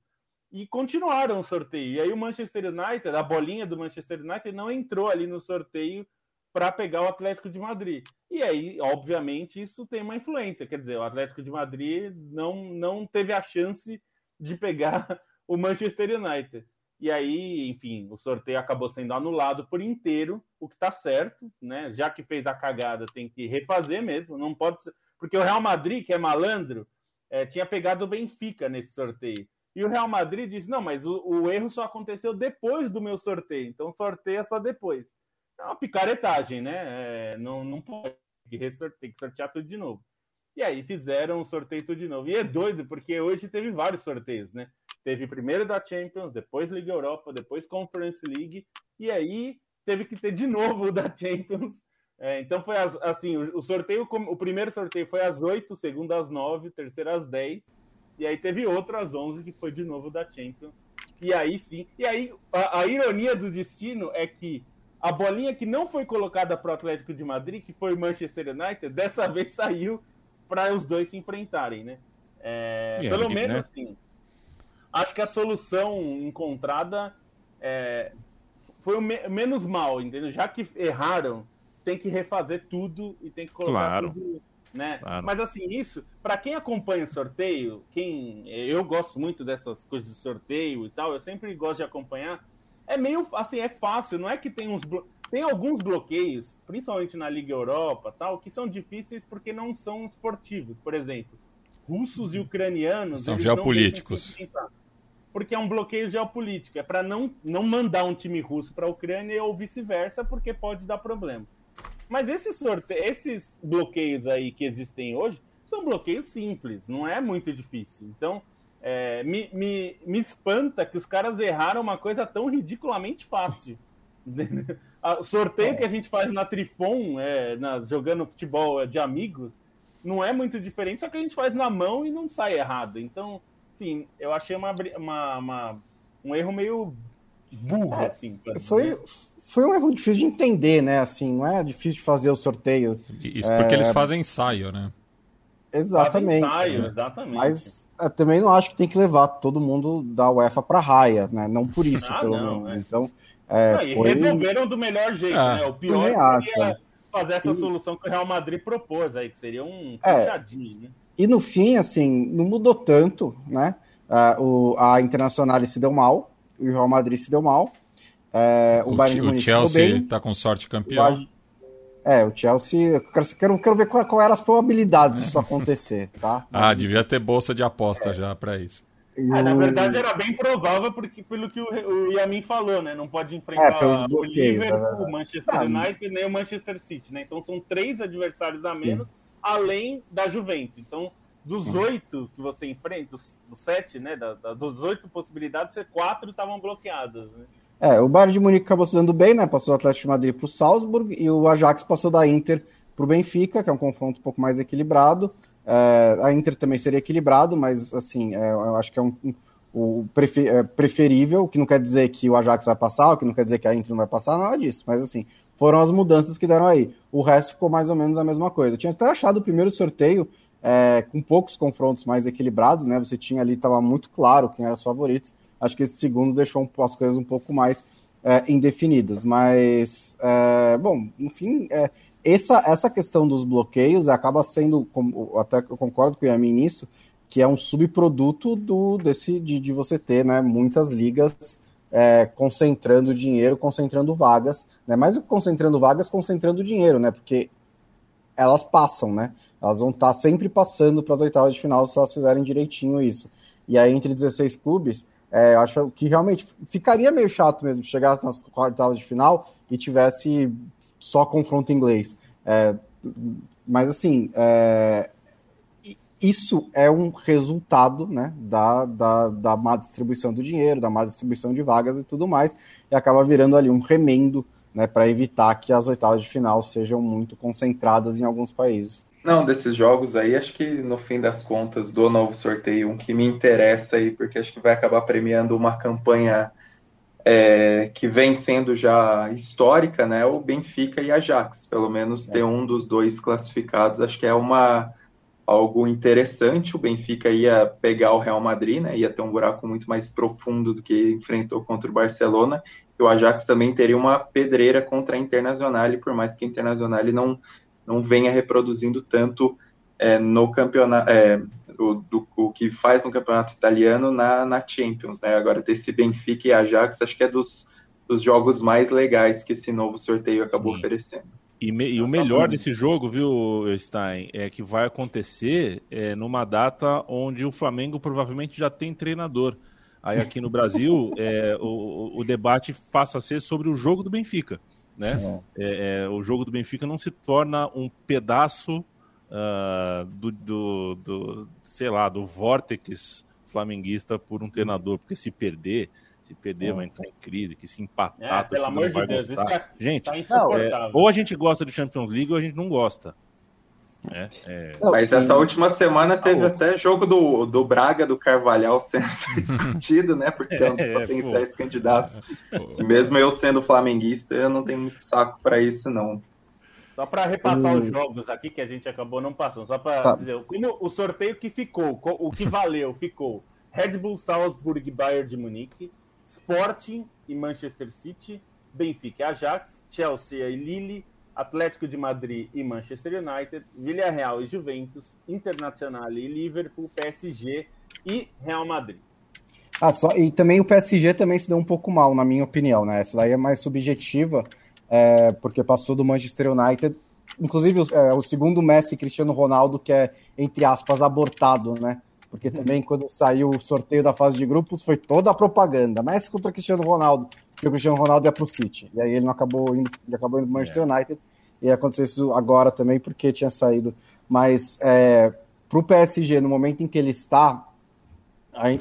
E continuaram o sorteio. E aí o Manchester United, a bolinha do Manchester United, não entrou ali no sorteio para pegar o Atlético de Madrid. E aí, obviamente, isso tem uma influência. Quer dizer, o Atlético de Madrid não, não teve a chance de pegar (laughs) o Manchester United. E aí, enfim, o sorteio acabou sendo anulado por inteiro, o que está certo, né? Já que fez a cagada, tem que refazer mesmo, não pode ser. Porque o Real Madrid, que é malandro, é, tinha pegado o Benfica nesse sorteio. E o Real Madrid disse: não, mas o, o erro só aconteceu depois do meu sorteio, então sorteia só depois. É uma picaretagem, né? É, não, não pode, tem que, tem que sortear tudo de novo. E aí fizeram o sorteio tudo de novo. E é doido, porque hoje teve vários sorteios, né? Teve primeiro da Champions, depois Liga Europa, depois Conference League, e aí teve que ter de novo o da Champions. É, então foi assim, o, sorteio, o primeiro sorteio foi às 8, o segundo às 9, o terceiro às 10, e aí teve outro às 11, que foi de novo da Champions. E aí sim, e aí a, a ironia do destino é que a bolinha que não foi colocada para o Atlético de Madrid, que foi o Manchester United, dessa (laughs) vez saiu para os dois se enfrentarem, né? É, pelo menos né? assim, acho que a solução encontrada é, foi o me menos mal, entendeu? Já que erraram, tem que refazer tudo e tem que colocar claro. tudo. Né? Claro. Mas assim, isso, para quem acompanha o sorteio, quem eu gosto muito dessas coisas de sorteio e tal, eu sempre gosto de acompanhar. É meio assim, é fácil, não é que tem uns tem alguns bloqueios, principalmente na Liga Europa, tal, que são difíceis porque não são esportivos. Por exemplo, russos e ucranianos são geopolíticos porque é um bloqueio geopolítico. É para não, não mandar um time russo para a Ucrânia ou vice-versa, porque pode dar problema. Mas esses, sorte... esses bloqueios aí que existem hoje são bloqueios simples, não é muito difícil. Então, é, me, me, me espanta que os caras erraram uma coisa tão ridiculamente fácil. (laughs) o sorteio é. que a gente faz na Trifon, é, na, jogando futebol de amigos, não é muito diferente, só que a gente faz na mão e não sai errado. Então, sim, eu achei uma, uma, uma um erro meio burro, é, assim. Foi, foi um erro difícil de entender, né? Assim, não é difícil de fazer o sorteio. Isso porque é... eles fazem ensaio, né? Exatamente. Ensaio, né? exatamente. Mas eu também não acho que tem que levar todo mundo da UEFA para raia, né? Não por isso, (laughs) ah, pelo menos. É. Então, é, foi... resolveram do melhor jeito, ah, né? O pior seria acho, fazer essa e... solução que o Real Madrid propôs aí, que seria um fechadinho, é. né? E no fim, assim, não mudou tanto, né? Uh, o, a Internacional se deu mal, o Real Madrid se deu mal. Uh, o, o, Bayern o Chelsea está com sorte campeão. É, o Chelsea. Eu quero, quero, ver qual, qual eram as probabilidades disso (laughs) acontecer, tá? ah, devia ter bolsa de aposta é. já para isso. É, na verdade, era bem provável porque, pelo que o, o Yamin falou, né? Não pode enfrentar é, o Liverpool, o Manchester United nem o Manchester City, né? Então são três adversários a menos. Sim além da Juventus. Então, dos oito que você enfrenta, dos, dos sete, né, da, da, dos oito possibilidades, quatro estavam bloqueadas, né? É, o Bayern de Munique acabou se dando bem, né? Passou do Atlético de Madrid para o Salzburg e o Ajax passou da Inter para o Benfica, que é um confronto um pouco mais equilibrado. É, a Inter também seria equilibrado, mas assim, é, eu acho que é um, um o é, preferível, o que não quer dizer que o Ajax vai passar, o que não quer dizer que a Inter não vai passar, nada disso. Mas assim, foram as mudanças que deram aí. O resto ficou mais ou menos a mesma coisa. Eu tinha até achado o primeiro sorteio é, com poucos confrontos mais equilibrados, né? Você tinha ali, estava muito claro quem eram os favoritos. Acho que esse segundo deixou as coisas um pouco mais é, indefinidas. Mas, é, bom, enfim, é, essa, essa questão dos bloqueios acaba sendo, como, até eu concordo com o Yamin nisso, que é um subproduto do, desse, de, de você ter né, muitas ligas é, concentrando dinheiro, concentrando vagas, né? Que concentrando vagas, concentrando dinheiro, né? Porque elas passam, né? Elas vão estar tá sempre passando para as oitavas de final se elas fizerem direitinho isso. E aí, entre 16 clubes, é, eu acho que realmente ficaria meio chato mesmo se chegasse nas quartas de final e tivesse só confronto inglês. É, mas assim, é, isso é um resultado né, da, da, da má distribuição do dinheiro, da má distribuição de vagas e tudo mais, e acaba virando ali um remendo né, para evitar que as oitavas de final sejam muito concentradas em alguns países. Não, desses jogos aí, acho que no fim das contas do novo sorteio, um que me interessa aí, porque acho que vai acabar premiando uma campanha é, que vem sendo já histórica, né? O Benfica e Ajax, pelo menos ter um dos dois classificados, acho que é uma algo interessante. O Benfica ia pegar o Real Madrid, né? Ia ter um buraco muito mais profundo do que enfrentou contra o Barcelona. E o Ajax também teria uma pedreira contra a Internacional, por mais que a Internacional não não venha reproduzindo tanto é, no campeonato, é, o, do, o que faz no campeonato italiano na, na Champions, né? Agora desse Benfica e Ajax, acho que é dos, dos jogos mais legais que esse novo sorteio acabou Sim. oferecendo. E, me, e, o melhor desse jogo, viu, Stein, é que vai acontecer é, numa data onde o Flamengo provavelmente já tem treinador. Aí aqui no Brasil, (laughs) é, o, o debate passa a ser sobre o jogo do Benfica né? É. É, o jogo do Benfica não se torna um pedaço uh, do, do, do, sei lá, do vórtex flamenguista por um treinador, porque se perder, se perder vai entrar em crise, que se empatar, é, pelo amor de Deus, gostar. Tá, gente, tá é, ou a gente gosta de Champions League ou a gente não gosta. É, é... Mas essa última semana teve ah, até jogo do, do Braga, do Carvalhal sendo (laughs) discutido, né? Porque é um dos (laughs) potenciais pô. candidatos. Pô. Mesmo eu sendo flamenguista, eu não tenho muito saco para isso, não. Só para repassar hum. os jogos aqui que a gente acabou não passando, só para tá. dizer, como o sorteio que ficou, o que valeu, ficou Red Bull Salzburg Bayern de Munique, Sporting e Manchester City, Benfica e Ajax, Chelsea e Lille, Atlético de Madrid e Manchester United, Villarreal e Juventus, Internacional e Liverpool, PSG e Real Madrid. Ah, só, e também o PSG também se deu um pouco mal, na minha opinião, né? Essa daí é mais subjetiva, é, porque passou do Manchester United, inclusive é, o segundo Messi Cristiano Ronaldo, que é, entre aspas, abortado, né? Porque também quando saiu o sorteio da fase de grupos foi toda a propaganda. Messi contra Cristiano Ronaldo, porque o Cristiano Ronaldo ia para o City. E aí ele não acabou indo, ele acabou indo para o Manchester é. United. E aconteceu isso agora também porque tinha saído. Mas é, para o PSG, no momento em que ele está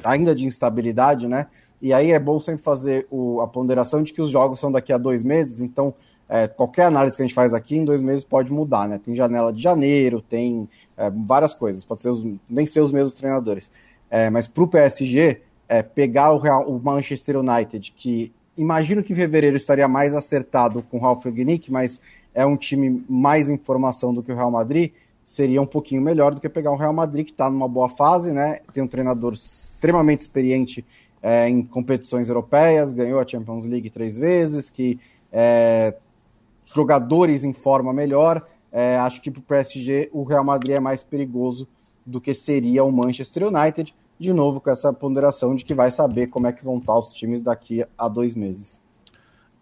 ainda de instabilidade, né? E aí é bom sempre fazer o, a ponderação de que os jogos são daqui a dois meses, então é, qualquer análise que a gente faz aqui em dois meses pode mudar, né? Tem janela de janeiro, tem é, várias coisas, pode ser os, nem ser os mesmos treinadores. É, mas para o PSG, é, pegar o, Real, o Manchester United, que imagino que em fevereiro estaria mais acertado com o Ralf Rangnick, mas é um time mais em formação do que o Real Madrid, seria um pouquinho melhor do que pegar o Real Madrid, que está numa boa fase, né? Tem um treinador extremamente experiente é, em competições europeias, ganhou a Champions League três vezes, que é, jogadores em forma melhor. É, acho que para o PSG o Real Madrid é mais perigoso do que seria o Manchester United, de novo com essa ponderação de que vai saber como é que vão estar os times daqui a dois meses.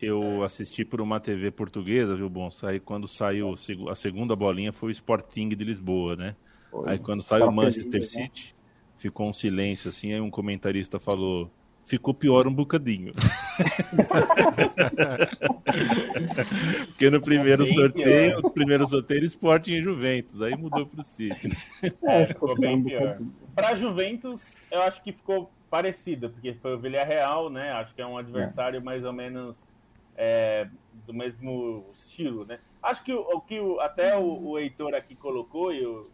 Eu assisti por uma TV portuguesa, viu, bom? Aí quando saiu a segunda bolinha foi o Sporting de Lisboa, né? Foi. Aí quando saiu o Manchester né? City, ficou um silêncio assim, aí um comentarista falou: ficou pior um bocadinho. (laughs) Porque no primeiro sorteio, os primeiros sorteios, Sporting e Juventus, aí mudou para o City. É, ficou bem pior. Para Juventus, eu acho que ficou parecido, porque foi o Villarreal, né? Acho que é um adversário é. mais ou menos é, do mesmo estilo, né? Acho que o, que o, até o, o Heitor aqui colocou, e o,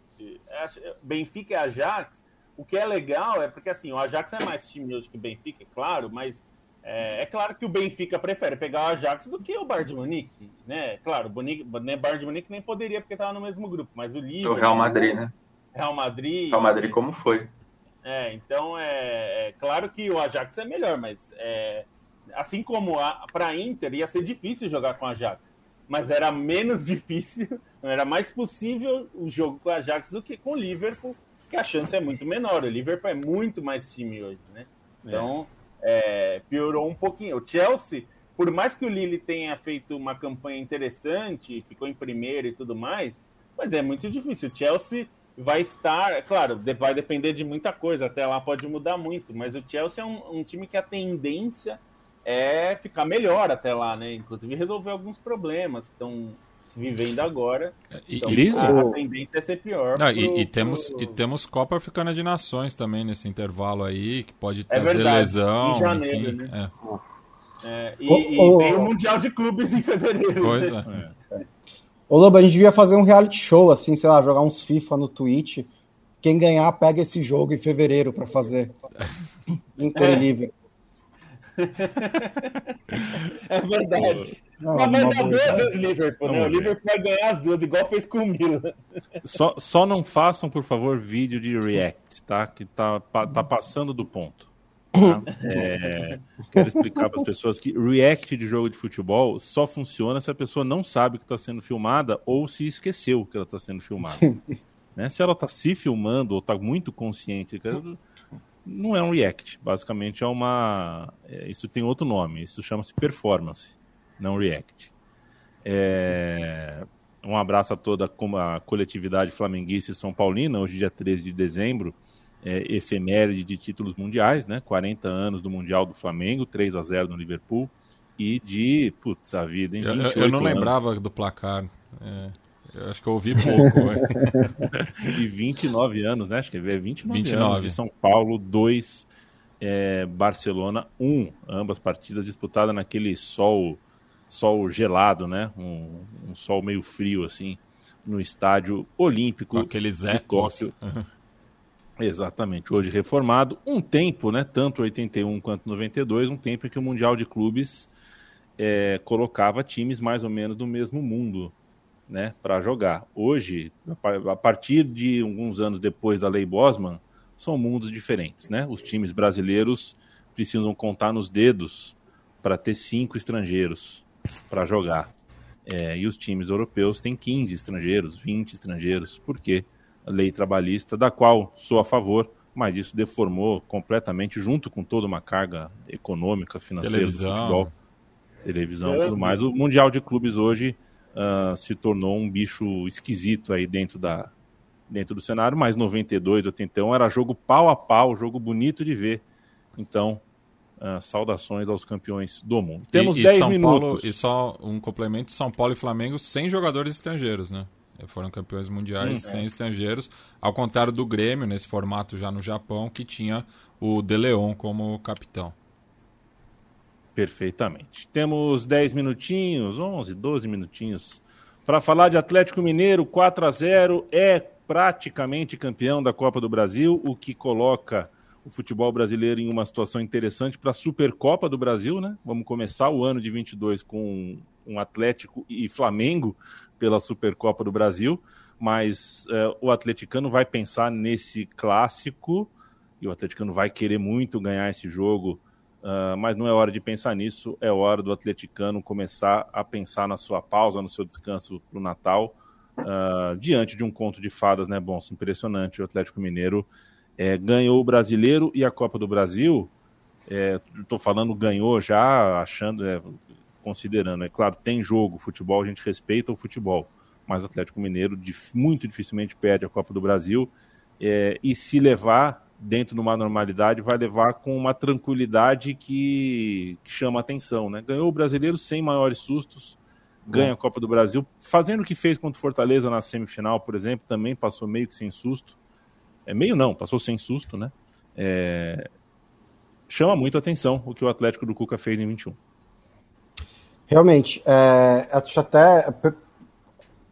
Benfica e Ajax, o que é legal é porque assim, o Ajax é mais time hoje que o Benfica, é claro, mas é, é, claro que o Benfica prefere pegar o Ajax do que o Bayern de Munique, né? Claro, o Bonique, né, Bayern de Munique nem poderia porque estava no mesmo grupo, mas o Liverpool... O Real Madrid, né? Real Madrid... Real Madrid como foi. É, então é, é claro que o Ajax é melhor, mas é, assim como para a Inter ia ser difícil jogar com a Ajax, mas era menos (laughs) difícil, era mais possível o jogo com a Ajax do que com o Liverpool, que a chance é muito menor. O Liverpool é muito mais time hoje, né? Então é. É, piorou um pouquinho. O Chelsea, por mais que o Lille tenha feito uma campanha interessante, ficou em primeiro e tudo mais, mas é muito difícil. O Chelsea vai estar, é claro, vai depender de muita coisa, até lá pode mudar muito, mas o Chelsea é um, um time que a tendência é ficar melhor até lá, né? Inclusive resolver alguns problemas que estão vivendo agora. Então, e, a, tendência é ser pior. Não, pro, e, e, temos, pro... e temos Copa Africana de Nações também nesse intervalo aí, que pode é trazer é verdade, lesão. Em janeiro, enfim, né? É, e, e tem o Mundial de Clubes em fevereiro. Pois né? é. Ô Lobo, a gente devia fazer um reality show, assim, sei lá, jogar uns FIFA no Twitch. Quem ganhar, pega esse jogo em fevereiro para fazer. (laughs) Inter É. verdade. Não, Mas vai dar duas vezes Liverpool, né? O. Liverpool vai ganhar as duas, igual fez com o Milan. Só, só não façam, por favor, vídeo de react, tá? Que tá, tá passando do ponto. tá? É, quero explicar para as pessoas que react de jogo de futebol só funciona se a pessoa não sabe que está sendo filmada ou se esqueceu que ela está sendo filmada. né? Se ela está se filmando ou está muito consciente, não é um react. Basicamente é uma. é, isso tem outro nome. Isso chama-se performance, não react. É, um abraço a toda a coletividade flamenguista e São Paulina, hoje, dia 13 de dezembro, é, efeméride de títulos mundiais, né? 40 anos do Mundial do Flamengo, 3 a 0 no Liverpool, e de, putz, a vida, hein? Eu, eu- 28 eu não anos. lembrava do placar. É, eu acho que eu ouvi pouco. (laughs) E 29 anos, né? Acho que é 29, 29. anos de São Paulo, 2, é, Barcelona 1. Ambas partidas disputadas naquele sol, sol gelado, né? Um, um sol meio frio, assim, no estádio olímpico Com aqueles de. Tóquio. Exatamente, hoje reformado. Um tempo, né, tanto 81 quanto 92, um tempo em que o Mundial de Clubes é, colocava times mais ou menos do mesmo mundo né, para jogar. Hoje, a par- a partir de alguns anos depois da Lei Bosman, são mundos diferentes. Né? Os times brasileiros precisam contar nos dedos para ter cinco estrangeiros para jogar. É, e os times europeus têm 15 estrangeiros, 20 estrangeiros. Por quê? A lei trabalhista, da qual sou a favor, mas isso deformou completamente, junto com toda uma carga econômica, financeira Televisão. do futebol, televisão e tudo mais. O Mundial de Clubes hoje ah, se tornou um bicho esquisito aí dentro, da, dentro do cenário, mas 92, 81 era jogo pau a pau, jogo bonito de ver. Então, ah, saudações aos campeões do mundo. Temos e, e 10 São minutos. Paulo, e só um complemento: São Paulo e Flamengo sem jogadores estrangeiros, né? Foram campeões mundiais Hum, sem estrangeiros, ao contrário do Grêmio, nesse formato já no Japão, que tinha o De Leon como capitão. Perfeitamente. Temos 10 minutinhos, 11, 12 minutinhos para falar de Atlético Mineiro 4 a 0 é praticamente campeão da Copa do Brasil, o que coloca o futebol brasileiro em uma situação interessante para a Supercopa do Brasil, né? Vamos começar o ano de 22 com um Atlético e Flamengo pela Supercopa do Brasil, mas eh, o atleticano vai pensar nesse clássico e o atleticano vai querer muito ganhar esse jogo Uh, mas não é hora de pensar nisso, é hora do atleticano começar a pensar na sua pausa, no seu descanso para o Natal, uh, diante de um conto de fadas, né, bom, impressionante, o Atlético Mineiro é, ganhou o Brasileiro e a Copa do Brasil, estou falando ganhou já, achando, é, considerando, é claro, tem jogo, futebol, a gente respeita o futebol, mas o Atlético Mineiro dif muito dificilmente perde a Copa do Brasil, é, e se levar dentro de uma normalidade, vai levar com uma tranquilidade que, que chama atenção. Né? Ganhou o brasileiro sem maiores sustos, ganha a Copa do Brasil, fazendo o que fez contra o Fortaleza na semifinal, por exemplo, também passou meio que sem susto. É meio não, passou sem susto, né? É... Chama muito atenção o que o Atlético do Cuca fez em 21. Realmente, é, acho até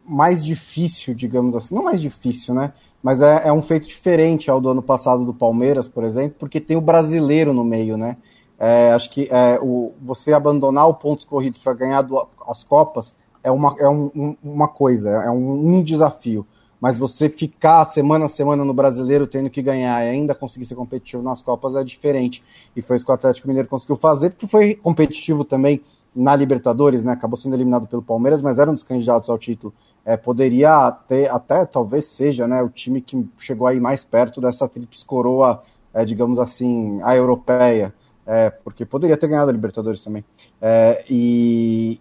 mais difícil, digamos assim, não mais difícil, né? Mas é, é, um feito diferente ao do ano passado do Palmeiras, por exemplo, porque tem o brasileiro no meio, né? É, acho que é, o, você abandonar o pontos corridos para ganhar do, as Copas é uma, é um, um, uma coisa, é um, um, desafio. Mas você ficar semana a semana no brasileiro tendo que ganhar e ainda conseguir ser competitivo nas Copas é diferente. E foi isso que o Atlético Mineiro conseguiu fazer, porque foi competitivo também na Libertadores, né? Acabou sendo eliminado pelo Palmeiras, mas era um dos candidatos ao título é, poderia ter, até talvez seja, né, o time que chegou aí mais perto dessa tríplice coroa, é, digamos assim, a europeia, é, porque poderia ter ganhado a Libertadores também. É, e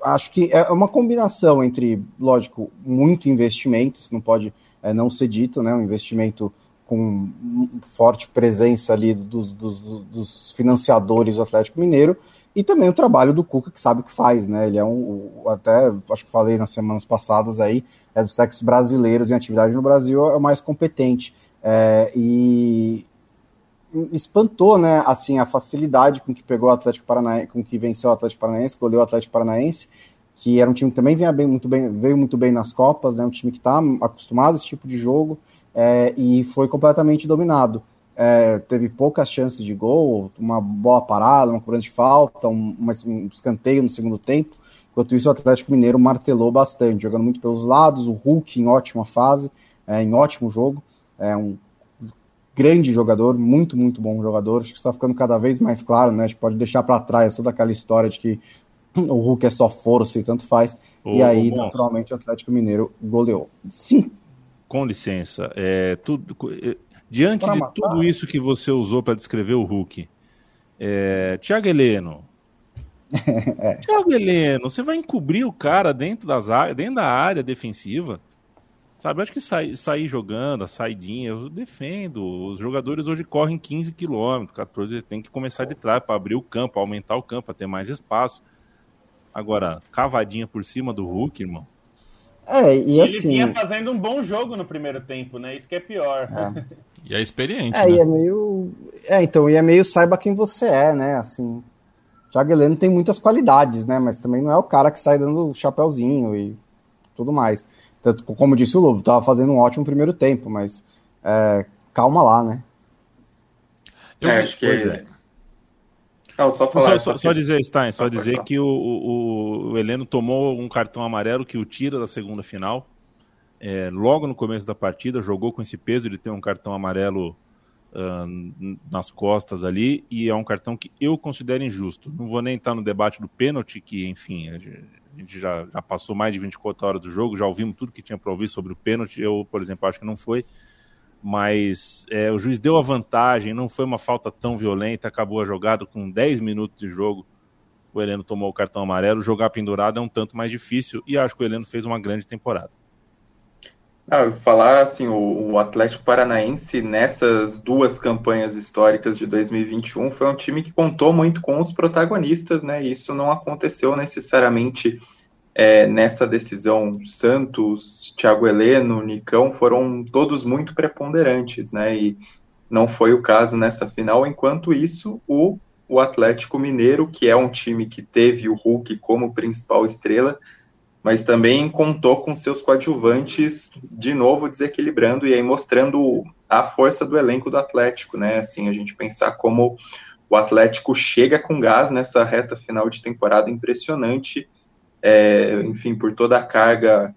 acho que é uma combinação entre, lógico, muito investimento, isso não pode é, não ser dito, né, um investimento com forte presença ali dos, dos, dos financiadores do Atlético Mineiro, e também o trabalho do Cuca, que sabe o que faz, né? Ele é um, até, acho que falei nas semanas passadas aí, é dos técnicos brasileiros em atividade no Brasil, é o mais competente. É, e espantou, né, assim, a facilidade com que pegou o Atlético Paranaense, com que venceu o Atlético Paranaense, escolheu o Atlético Paranaense, que era um time que também vinha bem, muito bem, veio muito bem nas Copas, né, um time que está acostumado a esse tipo de jogo, é, e foi completamente dominado. É, teve poucas chances de gol, uma boa parada, uma cobrança de falta, um, um escanteio no segundo tempo. Enquanto isso, o Atlético Mineiro martelou bastante, jogando muito pelos lados, o Hulk em ótima fase, é, em ótimo jogo, é um grande jogador, muito, muito bom jogador. Acho que está ficando cada vez mais claro, né? A gente pode deixar para trás toda aquela história de que o Hulk é só força e tanto faz. e aí, naturalmente, o Atlético Mineiro goleou. Sim. Com licença, é, tudo, diante pra de matar. tudo isso que você usou para descrever o Hulk, é, Tiago Heleno, (laughs) é. Thiago Heleno, você vai encobrir o cara dentro, das, dentro da área defensiva? Sabe, eu acho que sair, sair jogando, a saidinha, eu defendo. Os jogadores hoje correm 15 km, 14, tem que começar de trás para abrir o campo, aumentar o campo, para ter mais espaço. Agora, cavadinha por cima do Hulk, irmão. É, e ele assim. Ele vinha fazendo um bom jogo no primeiro tempo, né? Isso que é pior. É. (laughs) e é experiente. É, né? e é meio. É, então, e é meio saiba quem você é, né? Assim. Thiago Heleno tem muitas qualidades, né? Mas também não é o cara que sai dando chapéuzinho e tudo mais. Tanto, como disse o Lobo, estava fazendo um ótimo primeiro tempo, mas é, calma lá, né? Eu é, acho que é. Não, só, falar, só, só, só dizer, Stein, só dizer que o, o, o, Heleno tomou um cartão amarelo que o tira da segunda final. É, logo no começo da partida, jogou com esse peso de ter um cartão amarelo uh, nas costas ali, e é um cartão que eu considero injusto. Não vou nem entrar no debate do pênalti, que, enfim, a gente já, já passou mais de 24 horas do jogo, já ouvimos tudo que tinha para ouvir sobre o pênalti. Eu, por exemplo, acho que não foi. Mas é, o juiz deu a vantagem, não foi uma falta tão violenta, acabou a jogada com 10 minutos de jogo. O Heleno tomou o cartão amarelo. Jogar pendurado é um tanto mais difícil e acho que o Heleno fez uma grande temporada. Ah, falar assim, o, o, Atlético Paranaense nessas duas campanhas históricas de 2021 foi um time que contou muito com os protagonistas, né? Isso não aconteceu necessariamente é, nessa decisão. Santos, Thiago Heleno, Nicão foram todos muito preponderantes, né? E não foi o caso nessa final. Enquanto isso, o, o Atlético Mineiro, que é um time que teve o Hulk como principal estrela, mas também contou com seus coadjuvantes de novo desequilibrando e aí mostrando a força do elenco do Atlético, né? Assim, a gente pensar como o Atlético chega com gás nessa reta final de temporada impressionante, é, enfim, por toda a carga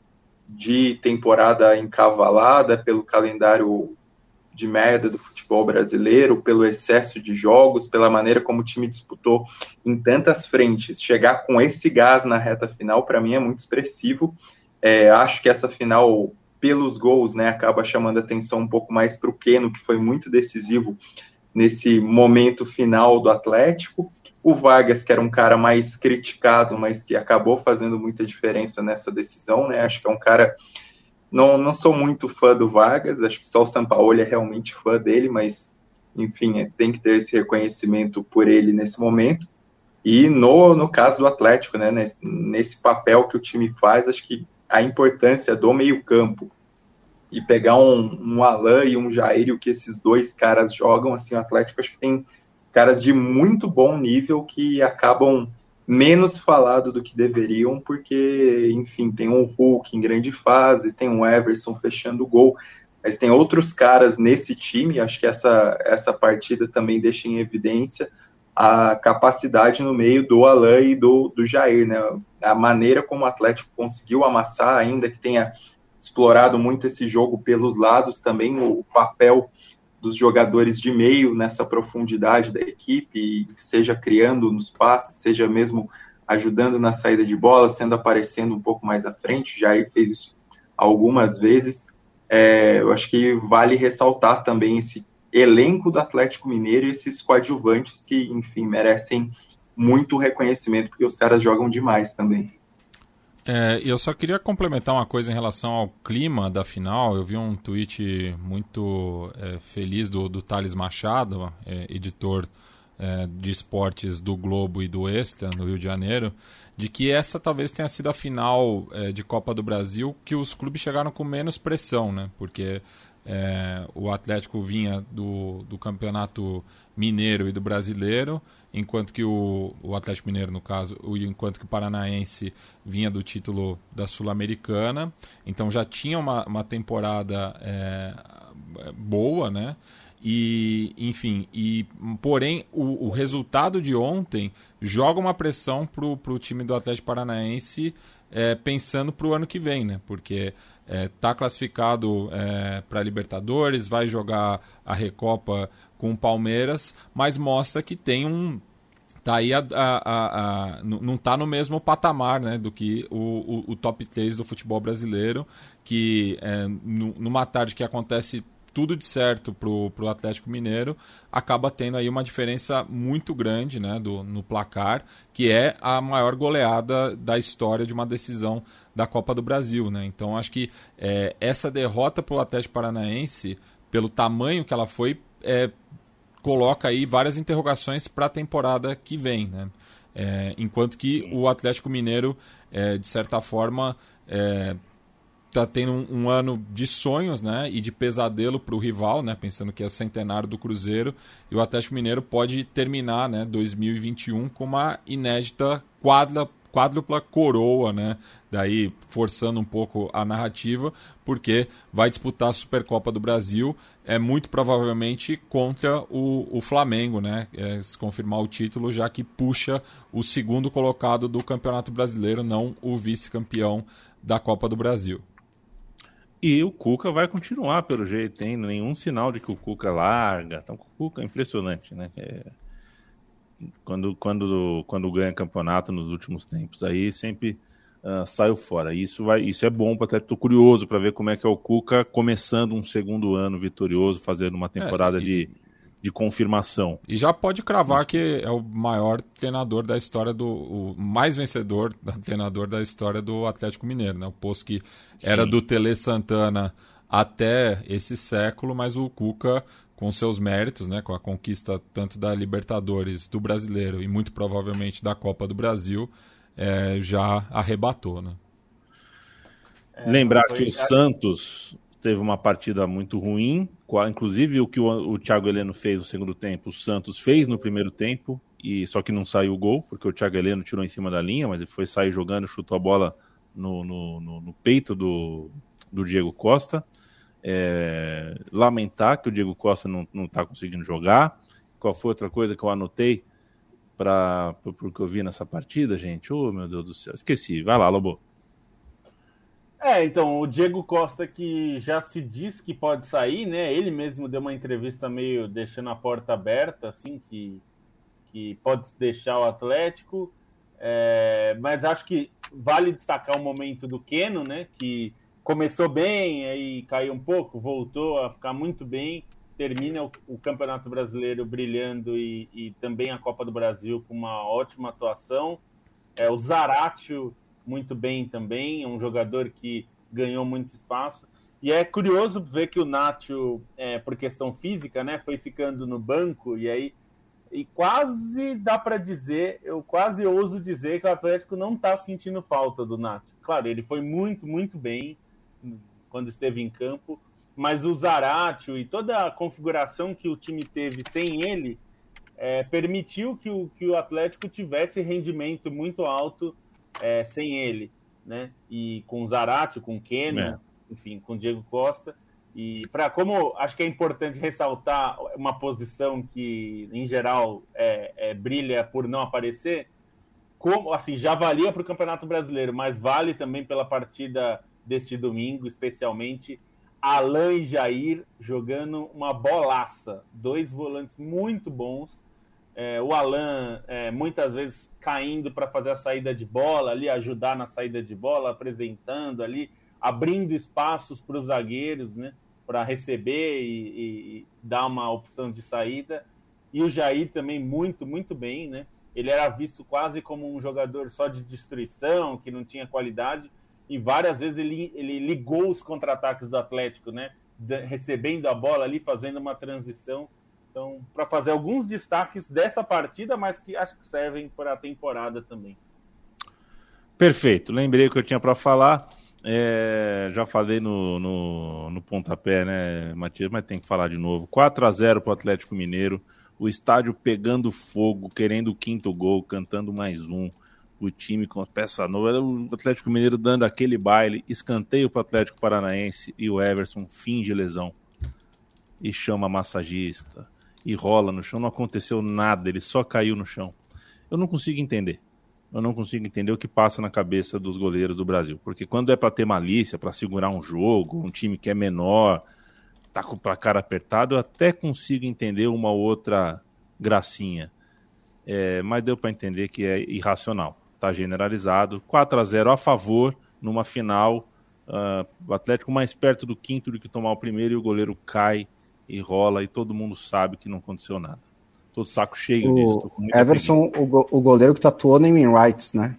de temporada encavalada pelo calendário de merda do futebol brasileiro, pelo excesso de jogos, pela maneira como o time disputou em tantas frentes. Chegar com esse gás na reta final, para mim, é muito expressivo. É, acho que essa final, pelos gols, né, acaba chamando atenção um pouco mais para o Keno, que foi muito decisivo nesse momento final do Atlético. O Vargas, que era um cara mais criticado, mas que acabou fazendo muita diferença nessa decisão, né? Acho que é um cara não, não sou muito fã do Vargas, acho que só o Sampaoli é realmente fã dele, mas, enfim, é, tem que ter esse reconhecimento por ele nesse momento. E no, no caso do Atlético, né, nesse, nesse papel que o time faz, acho que a importância do meio-campo e pegar um, um Alain e um Jair, o que esses dois caras jogam, assim, o Atlético acho que tem caras de muito bom nível que acabam menos falado do que deveriam, porque, enfim, tem um Hulk em grande fase, tem um Everson fechando o gol, mas tem outros caras nesse time, acho que essa, essa partida também deixa em evidência a capacidade no meio do Alain e do, do Jair, né? A maneira como o Atlético conseguiu amassar, ainda que tenha explorado muito esse jogo pelos lados, também o papel dos jogadores de meio nessa profundidade da equipe, seja criando nos passes, seja mesmo ajudando na saída de bola, sendo aparecendo um pouco mais à frente. Jair fez isso algumas vezes. É, eu acho que vale ressaltar também esse elenco do Atlético Mineiro e esses coadjuvantes que, enfim, merecem muito reconhecimento, porque os caras jogam demais também. É, eu só queria complementar uma coisa em relação ao clima da final. Eu vi um tweet muito é, feliz do, do Thales Machado, é, editor é, de esportes do Globo e do Extra, no Rio de Janeiro, de que essa talvez tenha sido a final é, de Copa do Brasil que os clubes chegaram com menos pressão, né? Porque É, o Atlético vinha do, do campeonato mineiro e do brasileiro, enquanto que o, o Atlético Mineiro, no caso, o, enquanto que o Paranaense vinha do título da Sul-Americana. Então já tinha uma, uma temporada é, boa, né? E, enfim, e porém o, o resultado de ontem joga uma pressão para o time do Atlético Paranaense é, pensando para o ano que vem, né? Porque está é, classificado é, para Libertadores, vai jogar a Recopa com o Palmeiras, mas mostra que tem um tá aí a, a, a, não está no mesmo patamar né, do que o, o, o, top 3 do futebol brasileiro, que é, numa tarde que acontece tudo de certo para o Atlético Mineiro, acaba tendo aí uma diferença muito grande né, do, no placar, que é a maior goleada da história de uma decisão da Copa do Brasil. Né? Então acho que é, essa derrota para o Atlético Paranaense, pelo tamanho que ela foi, é, coloca aí várias interrogações para a temporada que vem. Né? É, enquanto que o Atlético Mineiro, é, de certa forma, é, tá tendo um, um, ano de sonhos, né, e de pesadelo para o rival, né, pensando que é centenário do Cruzeiro, e o Atlético Mineiro pode terminar, né, 2021 com uma inédita quadra quádrupla coroa, né? Daí forçando um pouco a narrativa, porque vai disputar a Supercopa do Brasil, é muito provavelmente contra o, o Flamengo, né? É, se confirmar o título, já que puxa o segundo colocado do Campeonato Brasileiro, não o vice-campeão da Copa do Brasil. E o Cuca vai continuar pelo jeito, tem nenhum sinal de que o Cuca larga. Então, o Cuca é impressionante, né? É... Quando, quando, quando ganha campeonato nos últimos tempos, aí sempre uh, saiu fora. Isso, vai, isso é bom para Estou curioso para ver como é que é o Cuca começando um segundo ano vitorioso, fazendo uma temporada é, e... de de confirmação. E já pode cravar Isso. que é o maior treinador da história do. o mais vencedor (laughs) treinador da história do Atlético Mineiro, né? O posto que Sim. era do Tele Santana até esse século, mas o Cuca, com seus méritos, né? Com a conquista tanto da Libertadores do brasileiro e muito provavelmente da Copa do Brasil, é, já arrebatou, né? É, Lembrar foi... que o Santos teve uma partida muito ruim, inclusive o que o, o Thiago Heleno fez no segundo tempo, o Santos fez no primeiro tempo, e só que não saiu o gol, porque o Thiago Heleno tirou em cima da linha, mas ele foi sair jogando, chutou a bola no, no, no, no peito do, do Diego Costa. É, lamentar que o Diego Costa não está conseguindo jogar. Qual foi outra coisa que eu anotei para o que eu vi nessa partida, gente? Oh, meu Deus do céu, esqueci. Vai lá, Lobo. É, então, o Diego Costa, que já se diz que pode sair, né? Ele mesmo deu uma entrevista meio deixando a porta aberta, assim, que, que pode deixar o Atlético. É, mas acho que vale destacar o momento do Keno, né? Que começou bem, aí caiu um pouco, voltou a ficar muito bem, termina o, o Campeonato Brasileiro brilhando e, e, também a Copa do Brasil com uma ótima atuação. É, o Zaratio muito bem também, é um jogador que ganhou muito espaço. E é curioso ver que o Nacho, é, por questão física, né, foi ficando no banco e aí e quase dá para dizer, eu quase ouso dizer que o Atlético não está sentindo falta do Nacho. Claro, ele foi muito, muito bem quando esteve em campo, mas o Zaratio e toda a configuração que o time teve sem ele é, permitiu que o, que o Atlético tivesse rendimento muito alto é, sem ele, né? E com o Zarate, com o Kenny, é. enfim, com o Diego Costa. E para como acho que é importante ressaltar uma posição que em geral é, é brilha por não aparecer, como assim já valia para o Campeonato Brasileiro, mas vale também pela partida deste domingo, especialmente Alain e Jair jogando uma bolaça, dois volantes muito bons é, o Alan é, muitas vezes caindo para fazer a saída de bola ali, ajudar na saída de bola, apresentando ali, abrindo espaços para os zagueiros, né, para receber e, e, dar uma opção de saída. E o Jair também muito, muito bem, né? Ele era visto quase como um jogador só de destruição, que não tinha qualidade, e várias vezes ele, ele ligou os contra-ataques do Atlético, né? Recebendo a bola ali, fazendo uma transição então, para fazer alguns destaques dessa partida, mas que acho que servem para a temporada também. Perfeito. Lembrei o que eu tinha para falar. É, já falei no, no, no, pontapé, né, Matias? Mas tem que falar de novo. 4 a 0 para o Atlético Mineiro. O estádio pegando fogo, querendo o quinto gol, cantando mais um. O time com as peças novas. O Atlético Mineiro dando aquele baile. Escanteio para o Atlético Paranaense e o Everson finge lesão. E chama massagista. E rola no chão. Não aconteceu nada, ele só caiu no chão. Eu não consigo entender eu não consigo entender o que passa na cabeça dos goleiros do Brasil. Porque quando é para ter malícia, para segurar um jogo, um time que é menor, tá com a cara apertado, eu até consigo entender uma outra gracinha. É, mas deu para entender que é irracional. Tá generalizado. 4 a 0 a favor numa final. Uh, o Atlético mais perto do quinto do que tomar o primeiro e o goleiro cai e rola e todo mundo sabe que não aconteceu nada. Tô saco cheio o disso. Everson, o, o, goleiro que tatuou naming rights, né?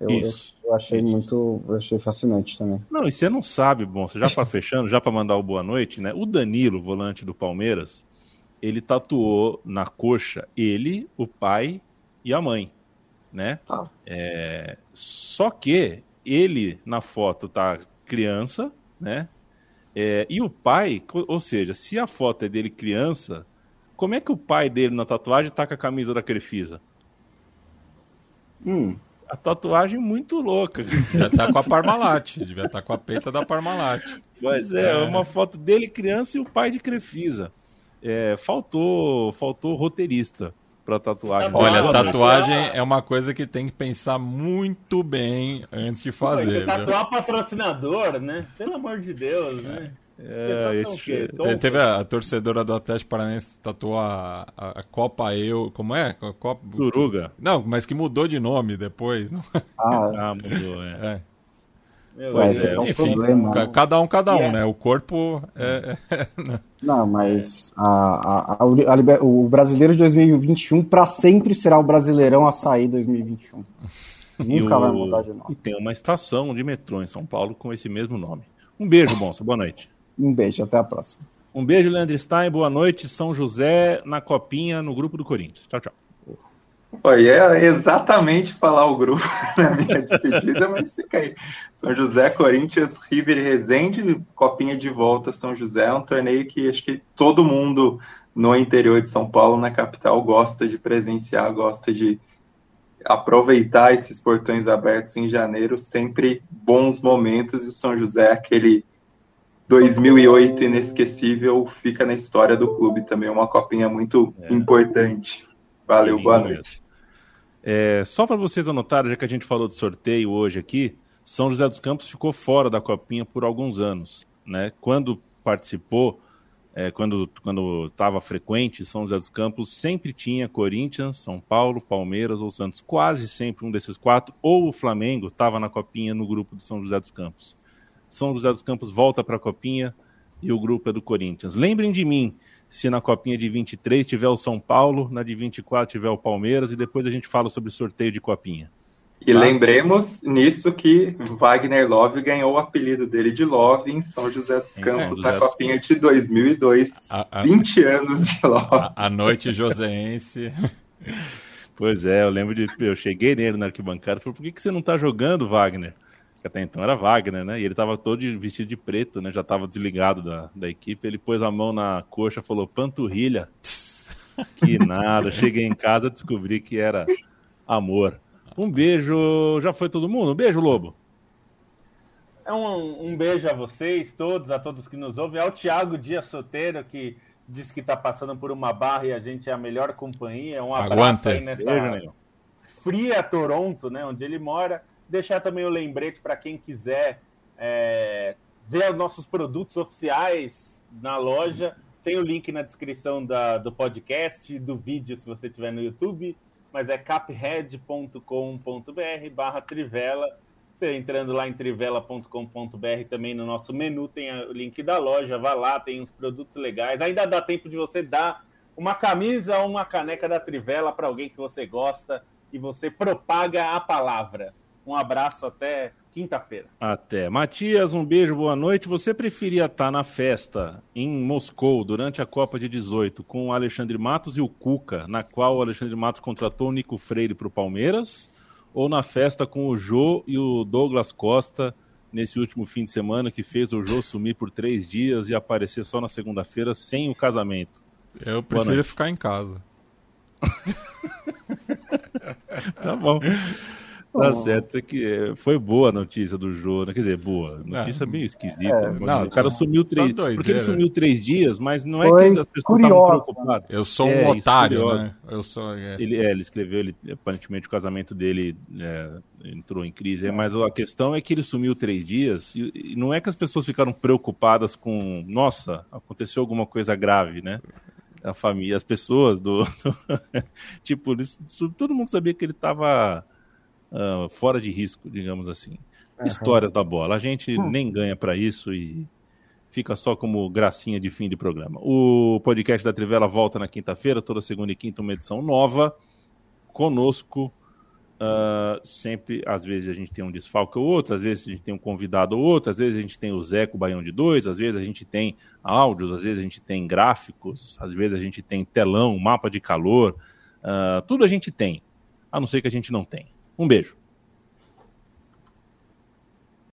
Eu, Isso. Eu, eu achei Isso. muito, eu achei fascinante também. Não, e você não sabe, bom, você já para (laughs) fechando, já para mandar o boa noite, né? O Danilo, volante do Palmeiras, ele tatuou na coxa ele, o pai e a mãe, né? Ah. É, só que ele na foto tá criança, né? É, e o pai, ou seja, se a foto é dele criança, como é que o pai dele na tatuagem tá com a camisa da Crefisa? Hum. A tatuagem muito louca. Já tá com a Parmalat. Devia estar tá com a peita da Parmalat. Pois é, é, uma foto dele criança e o pai de Crefisa. É, faltou, faltou roteirista para tatuagem. Tá Olha, tatuagem é uma coisa que tem que pensar muito bem antes de fazer. Tatuar patrocinador, né? Pelo amor de Deus, né? É, esse, teve a, a, torcedora do Atlético Paranaense tatuou a, a, a, Copa Eu. Como é? A Copa... Suruga. Não, mas que mudou de nome depois. Não? Ah, ah (laughs) mudou, é. é. Mas é, é enfim, problema, né? cada um, cada um, é. né? O corpo é. é né? Não, mas a, a, a, o brasileiro de 2021 para sempre será o brasileirão a sair 2021. (laughs) Nunca o... vai mudar de nome. E tem uma estação de metrô em São Paulo com esse mesmo nome. Um beijo, (laughs) Bonsa. Boa noite. Um beijo, até a próxima. Um beijo, Leandro Stein. Boa noite. São José na copinha no grupo do Corinthians. Tchau, tchau. Foi é exatamente falar o grupo (laughs) na minha despedida, mas fica aí. São José, Corinthians, River e Resende, copinha de volta São José, é um torneio que acho que todo mundo no interior de São Paulo, na capital, gosta de presenciar, gosta de aproveitar esses portões abertos em janeiro, sempre bons momentos, e o São José, aquele 2008 inesquecível fica na história do clube também, uma copinha muito é. importante. Valeu, boa noite. É, só para vocês anotarem, já que a gente falou de sorteio hoje aqui, São José dos Campos ficou fora da copinha por alguns anos. Né? Quando participou, é, quando estava frequente, São José dos Campos sempre tinha Corinthians, São Paulo, Palmeiras ou Santos. Quase sempre um desses quatro, ou o Flamengo estava na copinha no grupo do São José dos Campos. São José dos Campos volta para a Copinha e o grupo é do Corinthians. Lembrem de mim, se na Copinha de 23 tiver o São Paulo, na de 24 tiver o Palmeiras e depois a gente fala sobre sorteio de Copinha. E tá? lembremos nisso que Wagner Love ganhou o apelido dele de Love em São José dos Campos, José na Copinha de 2002. A, a, 20 anos de Love. A, a noite joseense. (laughs) Pois é, eu lembro de. Eu cheguei nele na arquibancada e falei: por que, que você não tá jogando, Wagner? Até então era Wagner, né? E ele tava todo vestido de preto, né? Já tava desligado da, da equipe. Ele pôs a mão na coxa falou, panturrilha. (laughs) que nada. Cheguei em casa descobri que era amor. Um beijo. Já foi todo mundo? Um beijo, Lobo. É um, um beijo a vocês todos, a todos que nos ouvem. É o Thiago Dias Soteiro que diz que está passando por uma barra e a gente é a melhor companhia. Um abraço Aguanta. aí nessa beijo, fria Toronto, né? Onde ele mora. Deixar também o lembrete para quem quiser é, ver os nossos produtos oficiais na loja. Tem o link na descrição da, do podcast, do vídeo, se você estiver no YouTube. Mas é caphead.com.br barra Trivela. Você entrando lá em trivela.com.br também no nosso menu tem o link da loja. Vá lá, tem uns produtos legais. Ainda dá tempo de você dar uma camisa ou uma caneca da Trivela para alguém que você gosta e você propaga a palavra. Um abraço até quinta-feira. Até. Matias, um beijo, boa noite. Você preferia estar na festa em Moscou durante a Copa de 18 com o Alexandre Matos e o Cuca, na qual o Alexandre Matos contratou o Nico Freire para o Palmeiras? Ou na festa com o Jô e o Douglas Costa nesse último fim de semana que fez o Jô sumir por três dias e aparecer só na segunda-feira sem o casamento. Eu prefiro ficar em casa. (laughs) tá bom. Tá certo, é que foi boa a notícia do Jô, né? quer dizer, boa. Notícia é, meio esquisita. É, não, o cara sumiu três. Tá porque ele sumiu três dias, mas não é que as pessoas estavam preocupadas. Eu sou um é, otário, né? Eu sou. É. Ele, é, ele escreveu, ele, aparentemente o casamento dele é, entrou em crise, mas a questão é que ele sumiu três dias e, e não é que as pessoas ficaram preocupadas com, nossa, aconteceu alguma coisa grave, né? A família, as pessoas do. do (laughs) tipo, isso, todo mundo sabia que ele estava uh, fora de risco, digamos assim. Uhum. Histórias da bola. A gente hum. nem ganha para isso e fica só como gracinha de fim de programa. O podcast da Trivela volta na quinta-feira, toda segunda e quinta, uma edição nova. Conosco, uh, sempre, às vezes a gente tem um desfalque ou outro, às vezes a gente tem um convidado ou outro, às vezes a gente tem o Zeco Baião de dois, às vezes a gente tem áudios, às vezes a gente tem gráficos, às vezes a gente tem telão, mapa de calor, uh, tudo a gente tem, a não ser que a gente não tem. Um beijo.